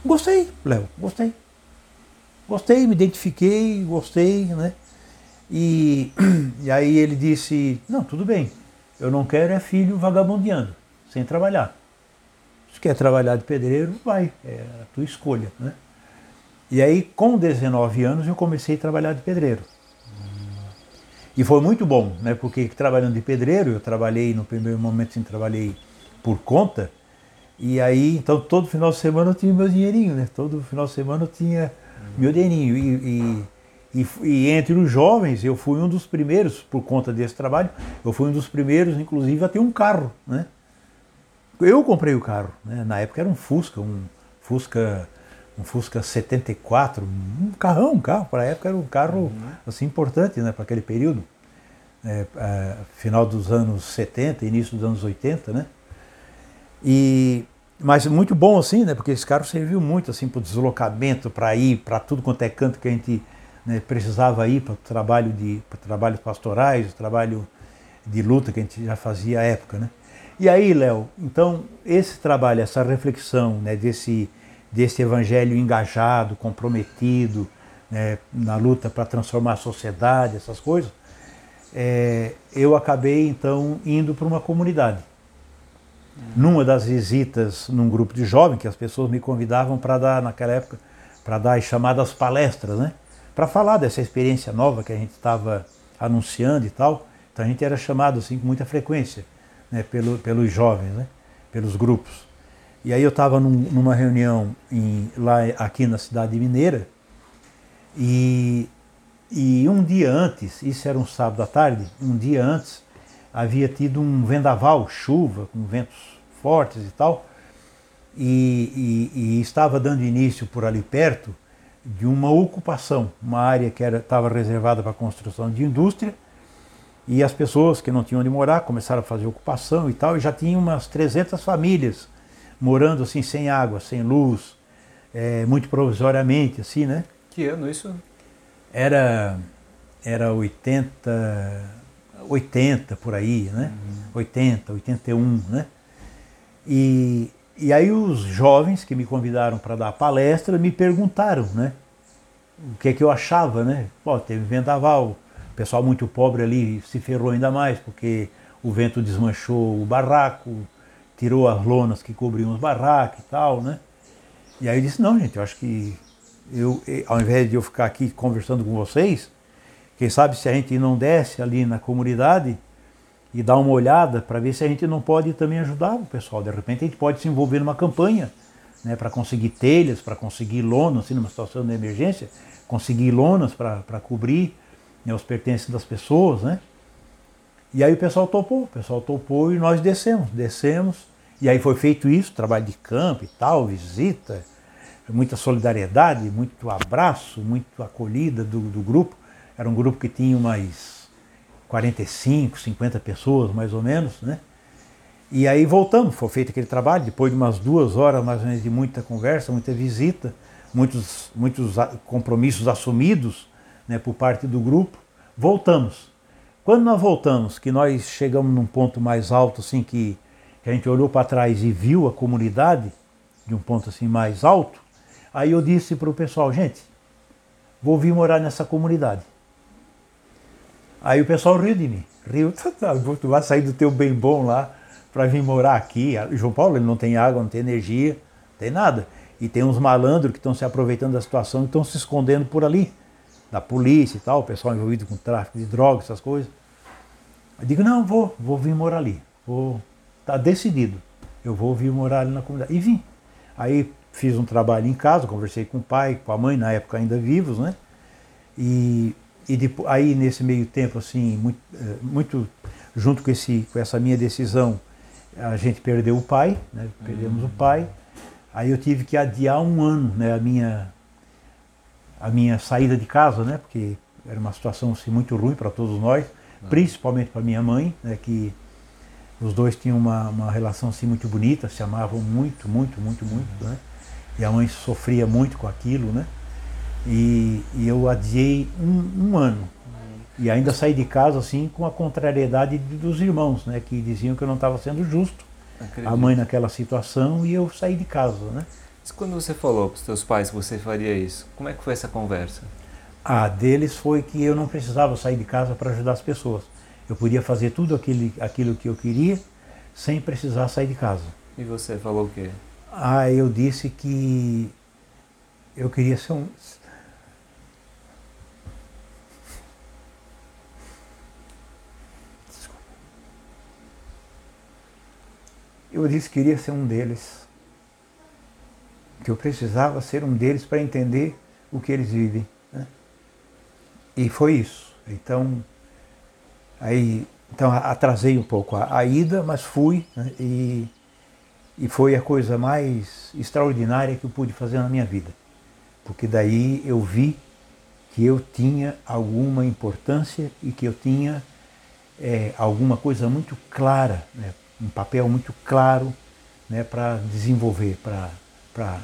Gostei, Léo, gostei. Gostei, me identifiquei, gostei, né? E, <clears throat> e aí ele disse, não, tudo bem, eu não quero é filho vagabundeando, sem trabalhar. Se quer trabalhar de pedreiro, vai, é a tua escolha, né? E aí, com 19 anos, eu comecei a trabalhar de pedreiro. E foi muito bom, né? Porque trabalhando de pedreiro, eu trabalhei, no primeiro momento, sim, trabalhei por conta, e aí, então, todo final de semana eu tinha meu dinheirinho, né? Todo final de semana eu tinha meu dinheirinho. E, e, e, e, entre os jovens, eu fui um dos primeiros, por conta desse trabalho, eu fui um dos primeiros, inclusive, a ter um carro, né? Eu comprei o carro, né? Na época era um Fusca, um Fusca, um Fusca 74, um carrão, um carro, para a época era um carro, uhum. assim, importante, né? Para aquele período. é, é, final dos anos 70, início dos anos 80, né? E, mas muito bom assim, né? Porque esse carro serviu muito assim para o deslocamento, para ir para tudo quanto é canto que a gente né, precisava ir para trabalho de para trabalhos pastorais, trabalho de luta que a gente já fazia à época, né? E aí, Léo, então esse trabalho, essa reflexão, né, desse desse evangelho engajado, comprometido, né, na luta para transformar a sociedade, essas coisas, é, eu acabei então indo para uma comunidade. Numa das visitas num grupo de jovens, que as pessoas me convidavam para dar, naquela época, para dar as chamadas palestras, né? Para falar dessa experiência nova que a gente estava anunciando e tal. Então a gente era chamado assim com muita frequência, né? Pelo, pelos jovens, né? Pelos grupos. E aí eu estava num, numa reunião em, lá aqui na cidade mineira e, e um dia antes, isso era um sábado à tarde, um dia antes havia tido um vendaval, chuva, com ventos fortes e tal, e, e, e estava dando início por ali perto de uma ocupação, uma área que estava reservada para construção de indústria, e as pessoas que não tinham onde morar começaram a fazer ocupação e tal, e já tinha umas 300 famílias morando assim sem água, sem luz, é, muito provisoriamente, assim, né? Que ano isso? Era, era 80, 80 por aí, né? Uhum. 80, 81, né? E, e aí os jovens que me convidaram para dar palestra me perguntaram, né? O que é que eu achava, né? Pô, teve vendaval, o pessoal muito pobre ali se ferrou ainda mais, porque o vento desmanchou o barraco, tirou as lonas que cobriam os barracos e tal, né? E aí eu disse, não, gente, eu acho que eu, ao invés de eu ficar aqui conversando com vocês, quem sabe se a gente não desce ali na comunidade e dar uma olhada para ver se a gente não pode também ajudar o pessoal. De repente a gente pode se envolver numa campanha né, para conseguir telhas, para conseguir lonas, assim, numa situação de emergência, conseguir lonas para cobrir né, os pertences das pessoas, né? E aí o pessoal topou, o pessoal topou e nós descemos, descemos e aí foi feito isso, trabalho de campo e tal, visita, muita solidariedade, muito abraço, muito acolhida do, do grupo. Era um grupo que tinha umas 45, 50 pessoas, mais ou menos, né? E aí voltamos, foi feito aquele trabalho, depois de umas duas horas mais ou menos de muita conversa, muita visita, muitos, muitos compromissos assumidos né, por parte do grupo, voltamos. Quando nós voltamos, que nós chegamos num ponto mais alto, assim, que a gente olhou para trás e viu a comunidade de um ponto assim mais alto, aí eu disse para o pessoal, gente, vou vir morar nessa comunidade. Aí o pessoal riu de mim, riu, <laughs> tá, tu vai sair do teu bem bom lá para vir morar aqui. João Paulo ele não tem água, não tem energia, não tem nada. E tem uns malandros que estão se aproveitando da situação e estão se escondendo por ali, da polícia e tal, o pessoal envolvido com tráfico de drogas, essas coisas. Eu digo, não, vou, vou vir morar ali, vou Está decidido. Eu vou vir morar ali na comunidade. E vim. Aí fiz um trabalho em casa, conversei com o pai, com a mãe, na época ainda vivos, né? E, e depois, aí nesse meio tempo, assim, muito, eh, muito junto com, esse, com essa minha decisão, a gente perdeu o pai, né? Perdemos uhum. o pai. Aí eu tive que adiar um ano, né? A minha, a minha saída de casa, né? Porque era uma situação assim, muito ruim para todos nós, uhum. principalmente para minha mãe, né? Que os dois tinham uma, uma relação assim muito bonita, se amavam muito, muito, muito, muito, né? E a mãe sofria muito com aquilo, né? E, e eu adiei um, um, ano. E ainda saí de casa assim com a contrariedade dos irmãos, né? Que diziam que eu não estava sendo justo. Acredito. A mãe naquela situação e eu saí de casa, né? Mas quando você falou para os seus pais que você faria isso, como é que foi essa conversa? A deles foi que eu não precisava sair de casa para ajudar as pessoas eu podia fazer tudo aquilo, aquilo que eu queria sem precisar sair de casa. E você falou o quê? Ah, eu disse que eu queria ser um. Eu disse que queria ser um deles. Que eu precisava ser um deles para entender o que eles vivem. Né? E foi isso. Então, Aí, então atrasei um pouco a, a ida, mas fui né, e, e foi a coisa mais extraordinária que eu pude fazer na minha vida. Porque daí eu vi que eu tinha alguma importância e que eu tinha é, alguma coisa muito clara, né, um papel muito claro né, para desenvolver, para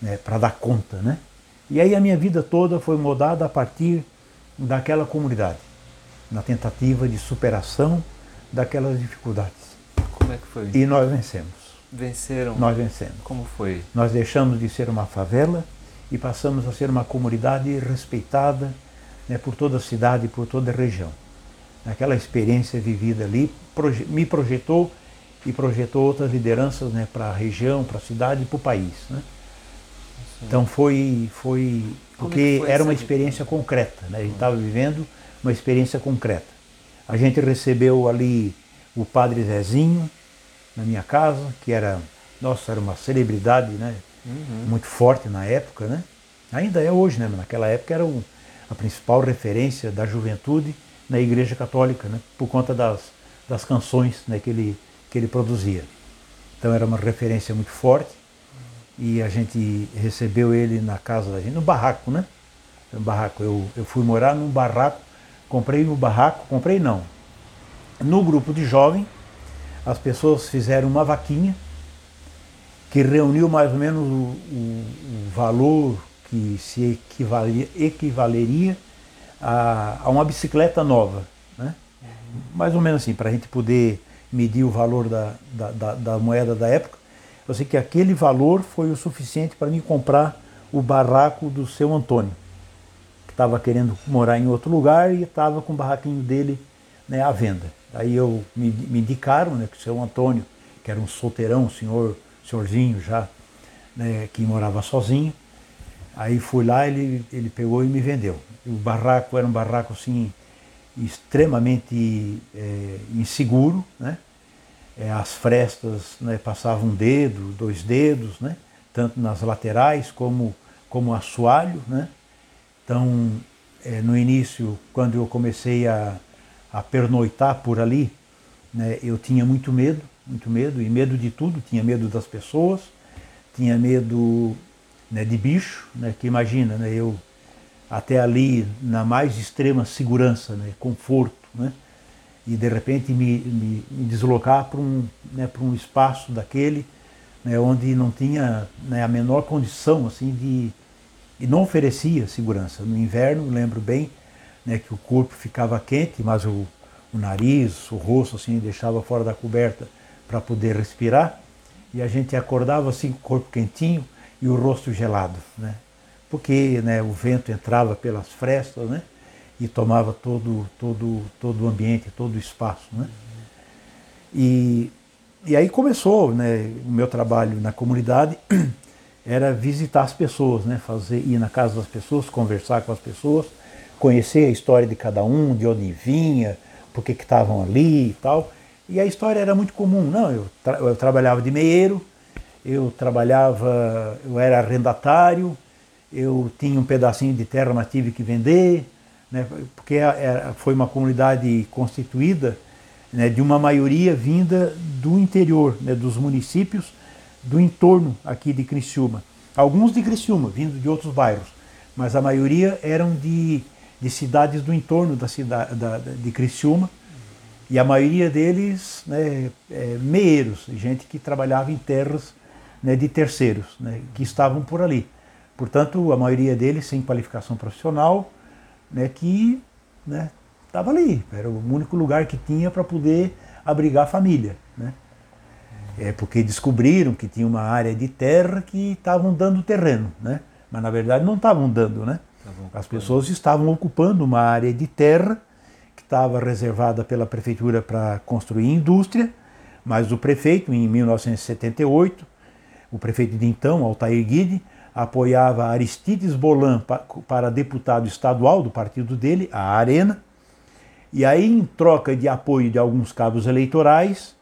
né, dar conta. Né? E aí a minha vida toda foi mudada a partir daquela comunidade, na tentativa de superação daquelas dificuldades. Como é que foi? E nós vencemos. Venceram? Nós vencemos. Como foi? Nós deixamos de ser uma favela e passamos a ser uma comunidade respeitada né, por toda a cidade por toda a região. Aquela experiência vivida ali proje me projetou e projetou outras lideranças né, para a região, para a cidade e para o país. Né? Então foi, foi é porque foi era uma experiência vida? concreta, né? a gente estava vivendo uma experiência concreta. A gente recebeu ali o padre Zezinho na minha casa, que era, nossa, era uma celebridade, né? Uhum. Muito forte na época, né? Ainda é hoje, né? Mas naquela época era o, a principal referência da juventude na Igreja Católica, né? Por conta das, das canções né? que, ele, que ele produzia. Então era uma referência muito forte e a gente recebeu ele na casa da gente, no barraco, né? No barraco. Eu, eu fui morar num barraco, comprei no barraco, comprei não. No grupo de jovem, as pessoas fizeram uma vaquinha que reuniu mais ou menos o, o, o valor que se equivalia, equivaleria a, a, uma bicicleta nova. Né? Mais ou menos assim, para a gente poder medir o valor da, da, da, da moeda da época. Eu sei que aquele valor foi o suficiente para mim comprar o barraco do seu Antônio, que estava querendo morar em outro lugar e estava com o barraquinho dele né, à venda. Aí eu me, me indicaram né, que o seu Antônio, que era um solteirão, um senhor, senhorzinho já, né, que morava sozinho. Aí fui lá, ele, ele pegou e me vendeu. O barraco era um barraco assim extremamente é, inseguro, né? É, as frestas né, passavam um dedo, dois dedos, né? tanto nas laterais como como assoalho, né? Então, é, no início, quando eu comecei a, a pernoitar por ali, né, eu tinha muito medo, muito medo, e medo de tudo, tinha medo das pessoas, tinha medo né, de bicho, né, que imagina, né, eu até ali na mais extrema segurança, né, conforto, né, e de repente me, me, me deslocar para um, né, um espaço daquele né, onde não tinha né, a menor condição assim de e não oferecia segurança. No inverno, lembro bem, né, que o corpo ficava quente, mas o, o nariz, o rosto assim deixava fora da coberta para poder respirar, e a gente acordava assim com o corpo quentinho e o rosto gelado, né? Porque né, o vento entrava pelas frestas, né? E tomava todo, todo, todo o ambiente, todo o espaço, né? E, e aí começou, né? O meu trabalho na comunidade <clears throat> era visitar as pessoas, né? Fazer ir na casa das pessoas, conversar com as pessoas, conhecer a história de cada um, de onde vinha, por que estavam ali e tal. E a história era muito comum. Não, eu, tra eu trabalhava de meieiro, eu trabalhava, eu era arrendatário, eu tinha um pedacinho de terra, mas tive que vender, né, porque era, foi uma comunidade constituída né, de uma maioria vinda do interior, né, dos municípios do entorno aqui de Criciúma. Alguns de Criciúma, vindo de outros bairros, mas a maioria eram de, de cidades do entorno da cidade da, de Criciúma, e a maioria deles né, é, meeiros, gente que trabalhava em terras né, de terceiros, né, que estavam por ali. Portanto, a maioria deles sem qualificação profissional, né, que estava né, ali. Era o único lugar que tinha para poder abrigar a família. Né. É porque descobriram que tinha uma área de terra que estavam dando terreno, né? mas na verdade não estavam dando. Né? As pessoas estavam ocupando uma área de terra que estava reservada pela prefeitura para construir indústria, mas o prefeito, em 1978, o prefeito de então, Altair Guide, apoiava Aristides Bolan para deputado estadual do partido dele, a Arena, e aí, em troca de apoio de alguns cabos eleitorais,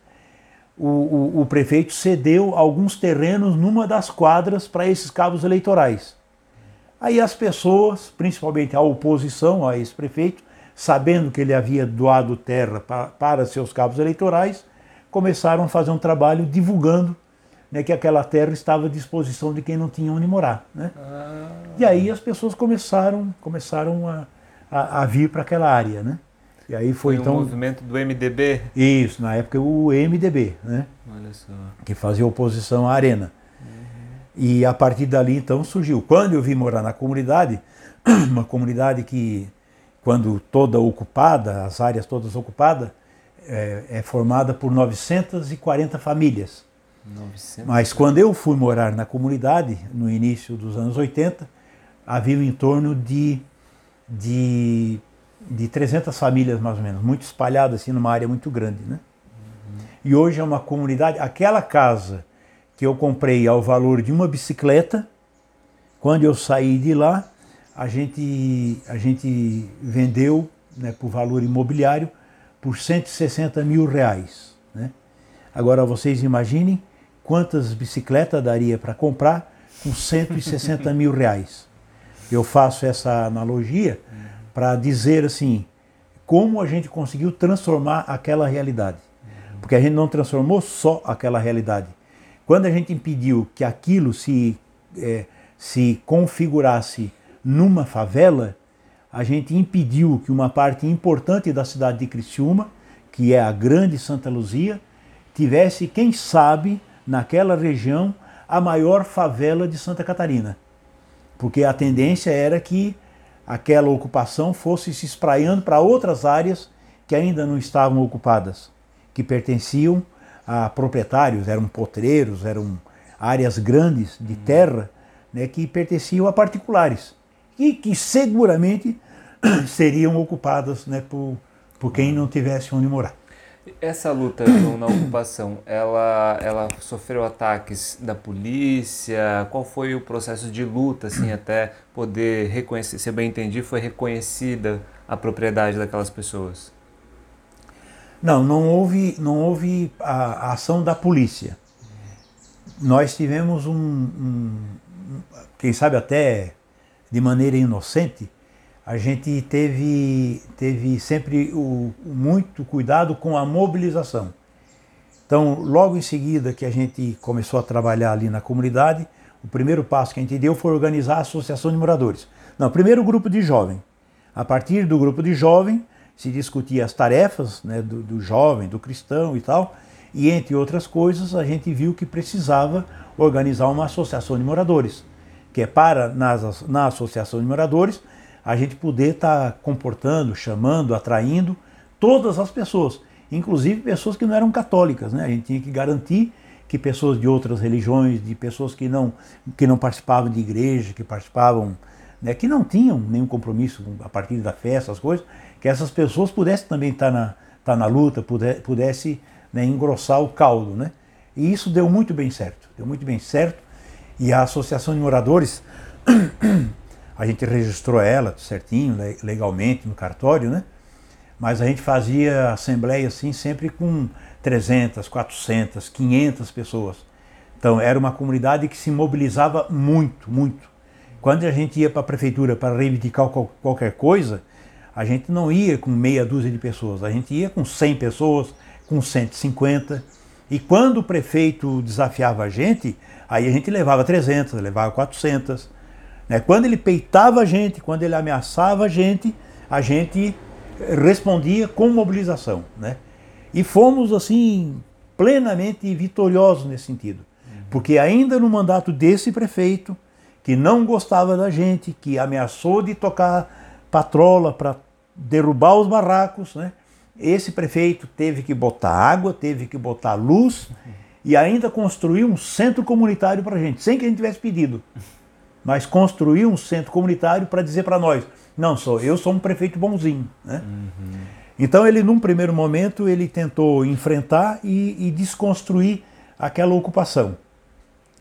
o, o, o prefeito cedeu alguns terrenos numa das quadras para esses cabos eleitorais. Aí as pessoas, principalmente a oposição a esse prefeito, sabendo que ele havia doado terra para, para seus cabos eleitorais, começaram a fazer um trabalho divulgando né, que aquela terra estava à disposição de quem não tinha onde morar. Né? Ah. E aí as pessoas começaram, começaram a, a, a vir para aquela área. Né? E aí foi, foi então. o movimento do MDB? Isso, na época o MDB, né? Olha só. Que fazia oposição à Arena. Uhum. E a partir dali então surgiu. Quando eu vim morar na comunidade, <clears throat> uma comunidade que, quando toda ocupada, as áreas todas ocupadas, é, é formada por 940 famílias. 900. Mas quando eu fui morar na comunidade, no início dos anos 80, havia em torno de, de, de 300 famílias, mais ou menos, muito espalhadas assim, numa área muito grande. Né? Uhum. E hoje é uma comunidade, aquela casa que eu comprei ao valor de uma bicicleta, quando eu saí de lá, a gente, a gente vendeu né, por valor imobiliário por 160 mil reais. Né? Agora vocês imaginem quantas bicicletas daria para comprar com 160 mil reais. Eu faço essa analogia para dizer assim, como a gente conseguiu transformar aquela realidade. Porque a gente não transformou só aquela realidade. Quando a gente impediu que aquilo se, é, se configurasse numa favela, a gente impediu que uma parte importante da cidade de Criciúma, que é a grande Santa Luzia, tivesse, quem sabe, naquela região, a maior favela de Santa Catarina. Porque a tendência era que aquela ocupação fosse se espraiando para outras áreas que ainda não estavam ocupadas, que pertenciam a proprietários, eram potreiros, eram áreas grandes de terra né, que pertenciam a particulares e que seguramente <clears throat> seriam ocupadas né, por, por quem não tivesse onde morar. Essa luta <coughs> na ocupação, ela, ela sofreu ataques da polícia? Qual foi o processo de luta, assim, <coughs> até poder reconhecer, se eu bem entendi, foi reconhecida a propriedade daquelas pessoas? Não, não houve, não houve a, a ação da polícia. Nós tivemos um, um, quem sabe até de maneira inocente, a gente teve, teve sempre o, muito cuidado com a mobilização. Então, logo em seguida que a gente começou a trabalhar ali na comunidade, o primeiro passo que a gente deu foi organizar a associação de moradores. Não, primeiro o grupo de jovem. A partir do grupo de jovem, se discutia as tarefas né, do, do jovem, do cristão e tal, e entre outras coisas, a gente viu que precisava organizar uma associação de moradores que é para, nas, na associação de moradores, a gente poder estar tá comportando, chamando, atraindo todas as pessoas, inclusive pessoas que não eram católicas. Né? A gente tinha que garantir que pessoas de outras religiões, de pessoas que não, que não participavam de igreja, que participavam, né, que não tinham nenhum compromisso a partir da festa, as coisas, que essas pessoas pudessem também estar tá na, tá na luta, pudesse, pudesse né, engrossar o caldo. Né? E isso deu muito bem certo, deu muito bem certo. E a Associação de Moradores, <clears throat> a gente registrou ela certinho, legalmente no cartório, né? Mas a gente fazia assembleia assim sempre com 300, 400, 500 pessoas. Então era uma comunidade que se mobilizava muito, muito. Quando a gente ia para a prefeitura para reivindicar qualquer coisa, a gente não ia com meia dúzia de pessoas, a gente ia com 100 pessoas, com 150. E quando o prefeito desafiava a gente, Aí a gente levava 300, levava 400. Né? Quando ele peitava a gente, quando ele ameaçava a gente, a gente respondia com mobilização. Né? E fomos, assim, plenamente vitoriosos nesse sentido. Porque ainda no mandato desse prefeito, que não gostava da gente, que ameaçou de tocar patrola para derrubar os barracos, né? esse prefeito teve que botar água, teve que botar luz e ainda construiu um centro comunitário para a gente, sem que a gente tivesse pedido. Mas construiu um centro comunitário para dizer para nós, não, sou eu sou um prefeito bonzinho. Né? Uhum. Então ele, num primeiro momento, ele tentou enfrentar e, e, desconstruir aquela ocupação.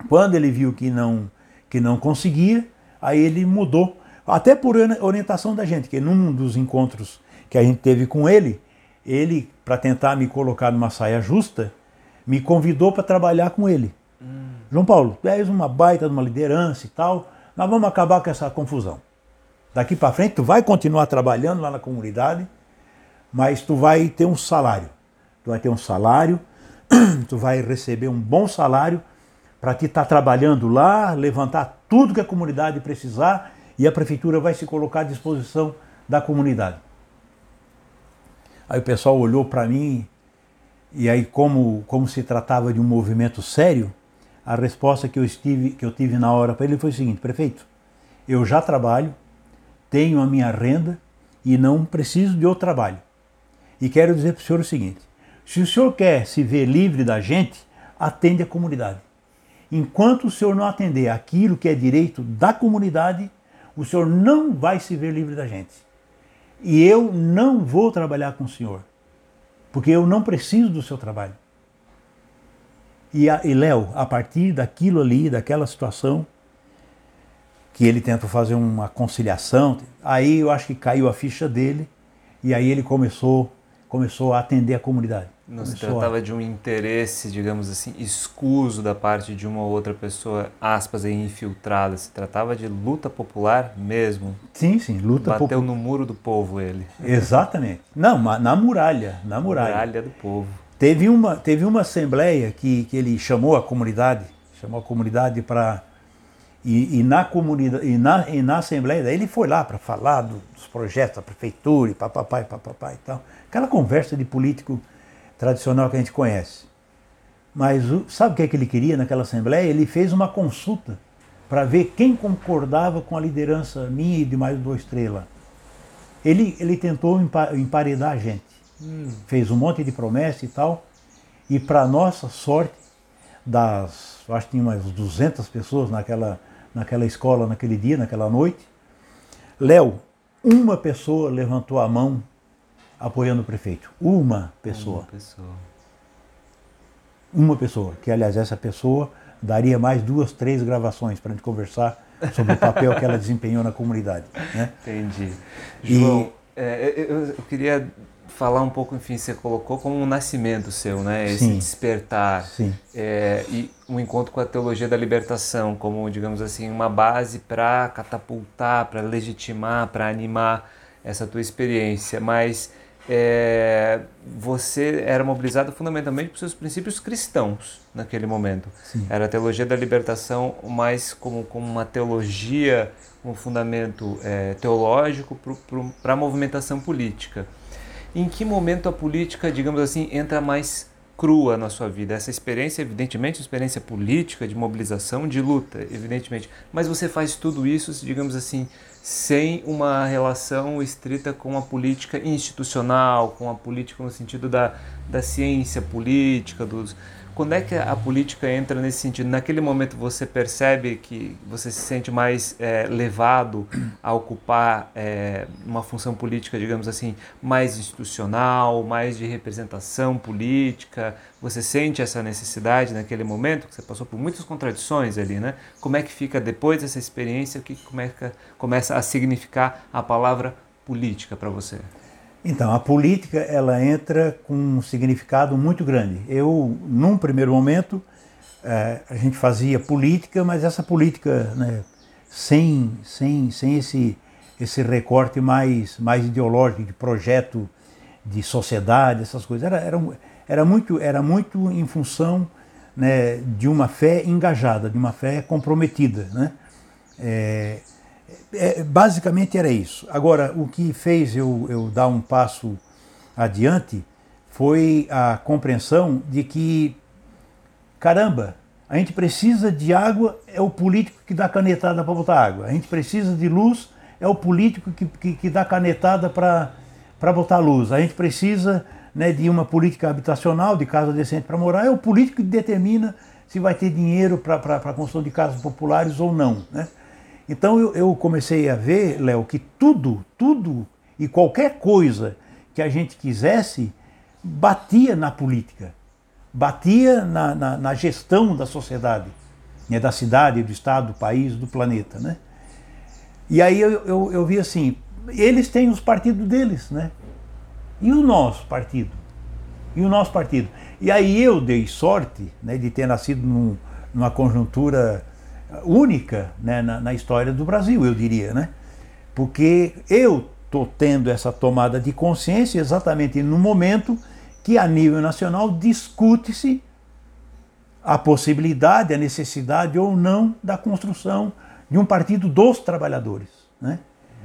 Quando ele viu que não, que não conseguia, aí ele mudou, até por orientação da gente, que num dos encontros que a gente teve com ele, ele, para tentar me colocar numa saia justa, me convidou para trabalhar com ele. Hum. João Paulo, tu és uma baita de uma liderança e tal, nós vamos acabar com essa confusão. Daqui para frente tu vai continuar trabalhando lá na comunidade, mas tu vai ter um salário. Tu vai ter um salário, <clears throat> tu vai receber um bom salário para te estar tá trabalhando lá, levantar tudo que a comunidade precisar e a prefeitura vai se colocar à disposição da comunidade. Aí o pessoal olhou para mim e aí como como se tratava de um movimento sério, a resposta que eu estive que eu tive na hora para ele foi o seguinte: prefeito, eu já trabalho, tenho a minha renda e não preciso de outro trabalho. E quero dizer para o senhor o seguinte: se o senhor quer se ver livre da gente, atende a comunidade. Enquanto o senhor não atender aquilo que é direito da comunidade, o senhor não vai se ver livre da gente. E eu não vou trabalhar com o senhor, porque eu não preciso do seu trabalho. E, e Léo, a partir daquilo ali, daquela situação, que ele tentou fazer uma conciliação, aí eu acho que caiu a ficha dele e aí ele começou, começou a atender a comunidade. Não se tratava a... de um interesse, digamos assim, escuso da parte de uma ou outra pessoa, aspas, infiltrada. Se tratava de luta popular mesmo. Sim, sim, luta popular. Bateu no muro do povo ele. Exatamente. Não, na muralha, na muralha. Muralha do povo. Teve uma, teve uma assembleia que, que ele chamou a comunidade, chamou a comunidade para e, e, na comunidade e na, e na assembleia ele foi lá para falar do, dos projetos da prefeitura e papapá e papapá e tal. Aquela conversa de político tradicional que a gente conhece. Mas sabe o que, é que ele queria naquela assembleia? Ele fez uma consulta para ver quem concordava com a liderança minha e de mais dois, três lá. Ele, ele tentou emparedar a gente. Hum. Fez um monte de promessa e tal. E para nossa sorte, das, acho que tinha umas 200 pessoas naquela, naquela escola, naquele dia, naquela noite, Léo, uma pessoa levantou a mão apoiando o prefeito. Uma pessoa. Uma pessoa. Uma pessoa. Que, aliás, essa pessoa daria mais duas, três gravações para a gente conversar sobre o papel que ela desempenhou na comunidade. Né? Entendi. João, e, é, eu, eu, queria falar um pouco, enfim, você colocou como um nascimento seu, né? Esse sim, despertar. Sim. É, e um encontro com a teologia da libertação, como, digamos assim, uma base para catapultar, para legitimar, para animar essa tua experiência. Mas é, você era mobilizado fundamentalmente por seus princípios cristãos naquele momento. Sim. Era a teologia da libertação mais como, como uma teologia, um fundamento é, teológico para a movimentação política. Em que momento a política, digamos assim, entra mais crua na sua vida? Essa experiência, evidentemente, experiência política, de mobilização, de luta, evidentemente. Mas você faz tudo isso, digamos assim, sem uma relação estrita com a política institucional, com a política no sentido da, da ciência política, dos, quando é que a política entra nesse sentido? Naquele momento você percebe que você se sente mais é, levado a ocupar é, uma função política, digamos assim, mais institucional, mais de representação política? Você sente essa necessidade naquele momento? Você passou por muitas contradições ali, né? Como é que fica depois dessa experiência? O que começa a significar a palavra política para você? Então, a política ela entra com um significado muito grande. Eu, num primeiro momento, é, a gente fazia política, mas essa política né, sem, sem, sem esse, esse recorte mais, mais ideológico, de projeto de sociedade, essas coisas. Era, era, era, muito, era muito em função né, de uma fé engajada, de uma fé comprometida. Né? É, é, basicamente era isso. Agora, o que fez eu, eu dar um passo adiante foi a compreensão de que, caramba, a gente precisa de água, é o político que dá canetada para botar água. A gente precisa de luz, é o político que, que, que dá canetada para botar luz. A gente precisa né, de uma política habitacional, de casa decente para morar, é o político que determina se vai ter dinheiro para a construção de casas populares ou não. Né? Então eu, eu comecei a ver, Léo, que tudo, tudo e qualquer coisa que a gente quisesse batia na política, batia na, na, na gestão da sociedade, né, da cidade, do estado, do país, do planeta. Né? E aí eu, eu, eu vi assim, eles têm os partidos deles, né? E o nosso partido? E o nosso partido? E aí eu dei sorte né, de ter nascido num, numa conjuntura única né, na, na, história do Brasil, eu diria, né? Porque eu estou tendo essa tomada de consciência exatamente no momento que a nível nacional discute-se a possibilidade, a necessidade ou não da construção de um partido dos trabalhadores, né?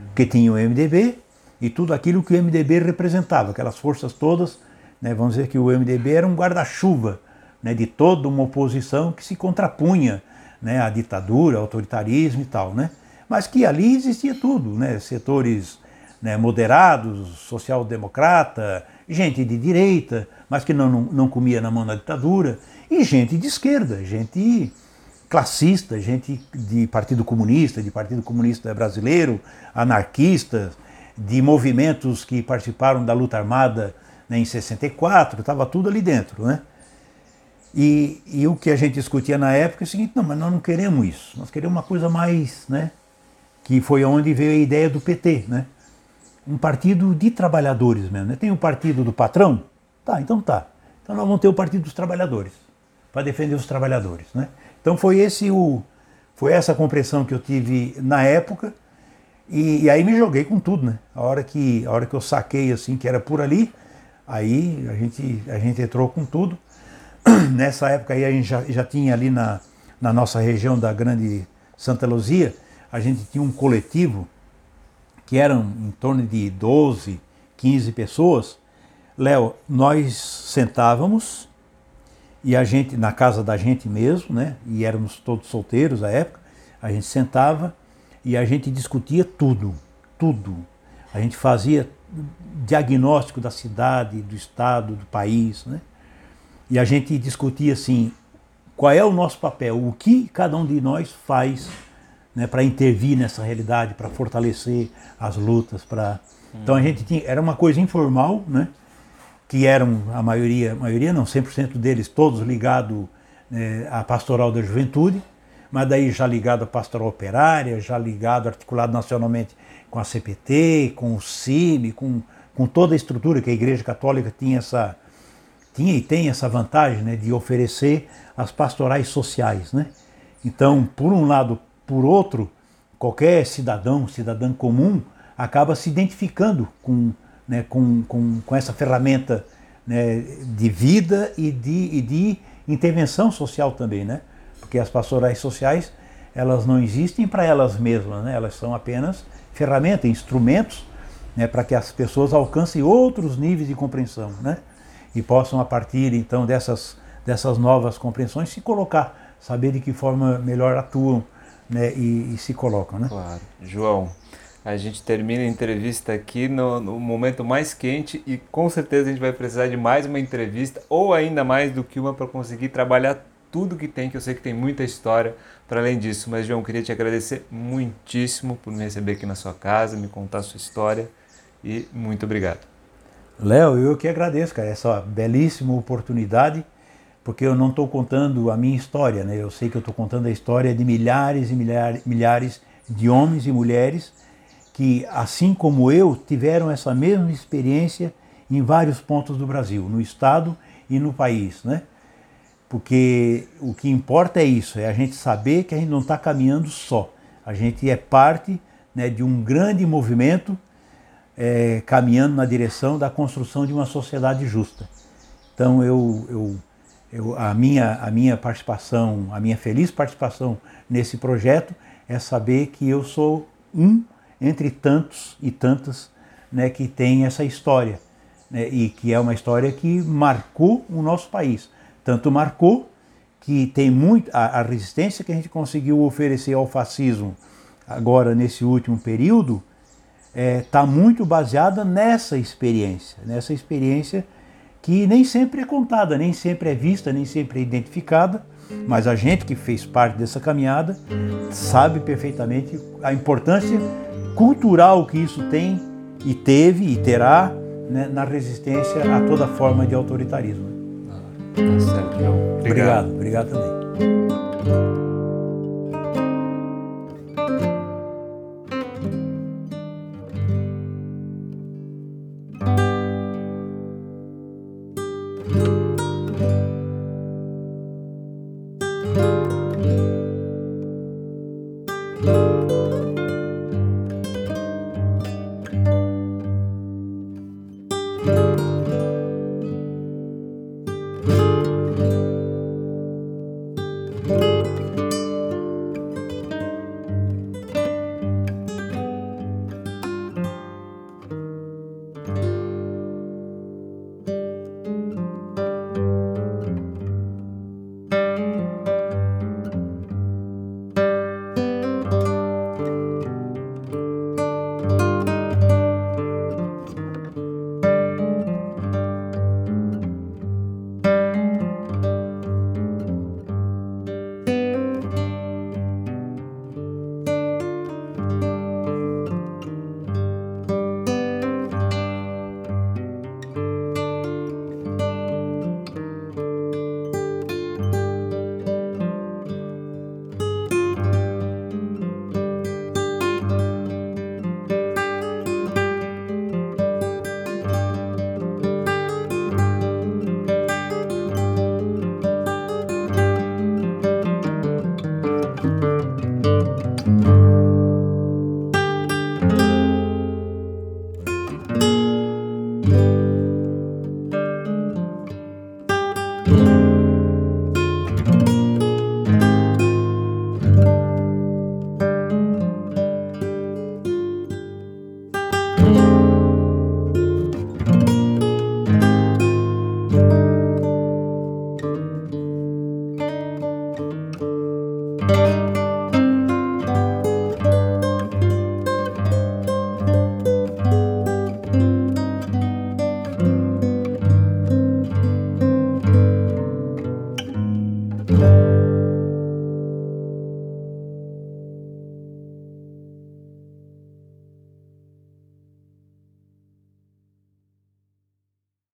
Porque tinha o MDB e tudo aquilo que o MDB representava, aquelas forças todas, né, vamos dizer que o MDB era um guarda-chuva né, de toda uma oposição que se contrapunha né, à ditadura, autoritarismo e tal, né? mas que ali existia tudo, né, setores né, moderados, social-democrata, gente de direita, mas que não, não, não comia na mão da ditadura, e gente de esquerda, gente classista, gente de Partido Comunista, de Partido Comunista Brasileiro, anarquistas, de movimentos que participaram da luta armada né, em 64, estava tudo ali dentro. Né? E, e, o que a gente discutia na época é o seguinte, não, mas nós não queremos isso, nós queremos uma coisa mais, né? que foi onde veio a ideia do PT, né? um partido de trabalhadores mesmo. Né? Tem o partido do patrão? Tá, então tá. Então nós vamos ter o partido dos trabalhadores, para defender os trabalhadores. Né? Então foi esse o foi essa compreensão que eu tive na época e, e, aí me joguei com tudo, né? A hora que a hora que eu saquei assim que era por ali, aí a gente a gente entrou com tudo. <clears throat> Nessa época aí a gente já, já tinha ali na, na nossa região da Grande Santa Luzia, a gente tinha um coletivo que eram em torno de 12, 15 pessoas, Léo, nós sentávamos e a gente, na casa da gente mesmo, né? E éramos todos solteiros à época, a gente sentava e a gente discutia tudo, tudo. A gente fazia diagnóstico da cidade, do estado, do país, né? E a gente discutia assim, qual é o nosso papel, o que cada um de nós faz né, para intervir nessa realidade, para fortalecer as lutas, para então a gente tinha era uma coisa informal, né, que eram a maioria, a maioria não, 100% deles todos ligados né, à pastoral da juventude, mas daí já ligado à pastoral operária, já ligado, articulado nacionalmente com a CPT, com o CIMI, com, com toda a estrutura que a Igreja Católica tinha essa tinha e tem essa vantagem né, de oferecer as pastorais sociais, né? Então, por um lado, por outro, qualquer cidadão, cidadã comum, acaba se identificando com, né, com, com, com essa ferramenta né, de vida e de, e de intervenção social também, né? Porque as pastorais sociais, elas não existem para elas mesmas, né? Elas são apenas ferramentas, instrumentos né, para que as pessoas alcancem outros níveis de compreensão, né? E possam, a partir então dessas, dessas novas compreensões, se colocar, saber de que forma melhor atuam né, e, e se colocam. Né? Claro. João, a gente termina a entrevista aqui no, no, momento mais quente e com certeza a gente vai precisar de mais uma entrevista ou ainda mais do que uma para conseguir trabalhar tudo que tem, que eu sei que tem muita história para além disso. Mas, João, queria te agradecer muitíssimo por me receber aqui na sua casa, me contar a sua história e muito obrigado. Léo, eu que agradeço, cara, essa belíssima oportunidade porque eu não estou contando a minha história, né? Eu sei que eu estou contando a história de milhares e milhares, milhares de homens e mulheres que, assim como eu, tiveram essa mesma experiência em vários pontos do Brasil, no estado e no país, né? Porque o que importa é isso, é a gente saber que a gente não está caminhando só. A gente é parte né, de um grande movimento é, caminhando na direção da construção de uma sociedade justa. Então eu, eu eu, a, minha, a minha participação, a minha feliz participação nesse projeto é saber que eu sou um entre tantos e tantas né, que tem essa história né, e que é uma história que marcou o nosso país. Tanto marcou que tem muito a, a resistência que a gente conseguiu oferecer ao fascismo agora nesse último período está é, tá muito baseada nessa experiência, nessa experiência que nem sempre é contada, nem sempre é vista, nem sempre é identificada, mas a gente que fez parte dessa caminhada sabe perfeitamente a importância cultural que isso tem e teve e terá né, na resistência a toda forma de autoritarismo. Ah, tá certo, João. Obrigado, obrigado, obrigado também.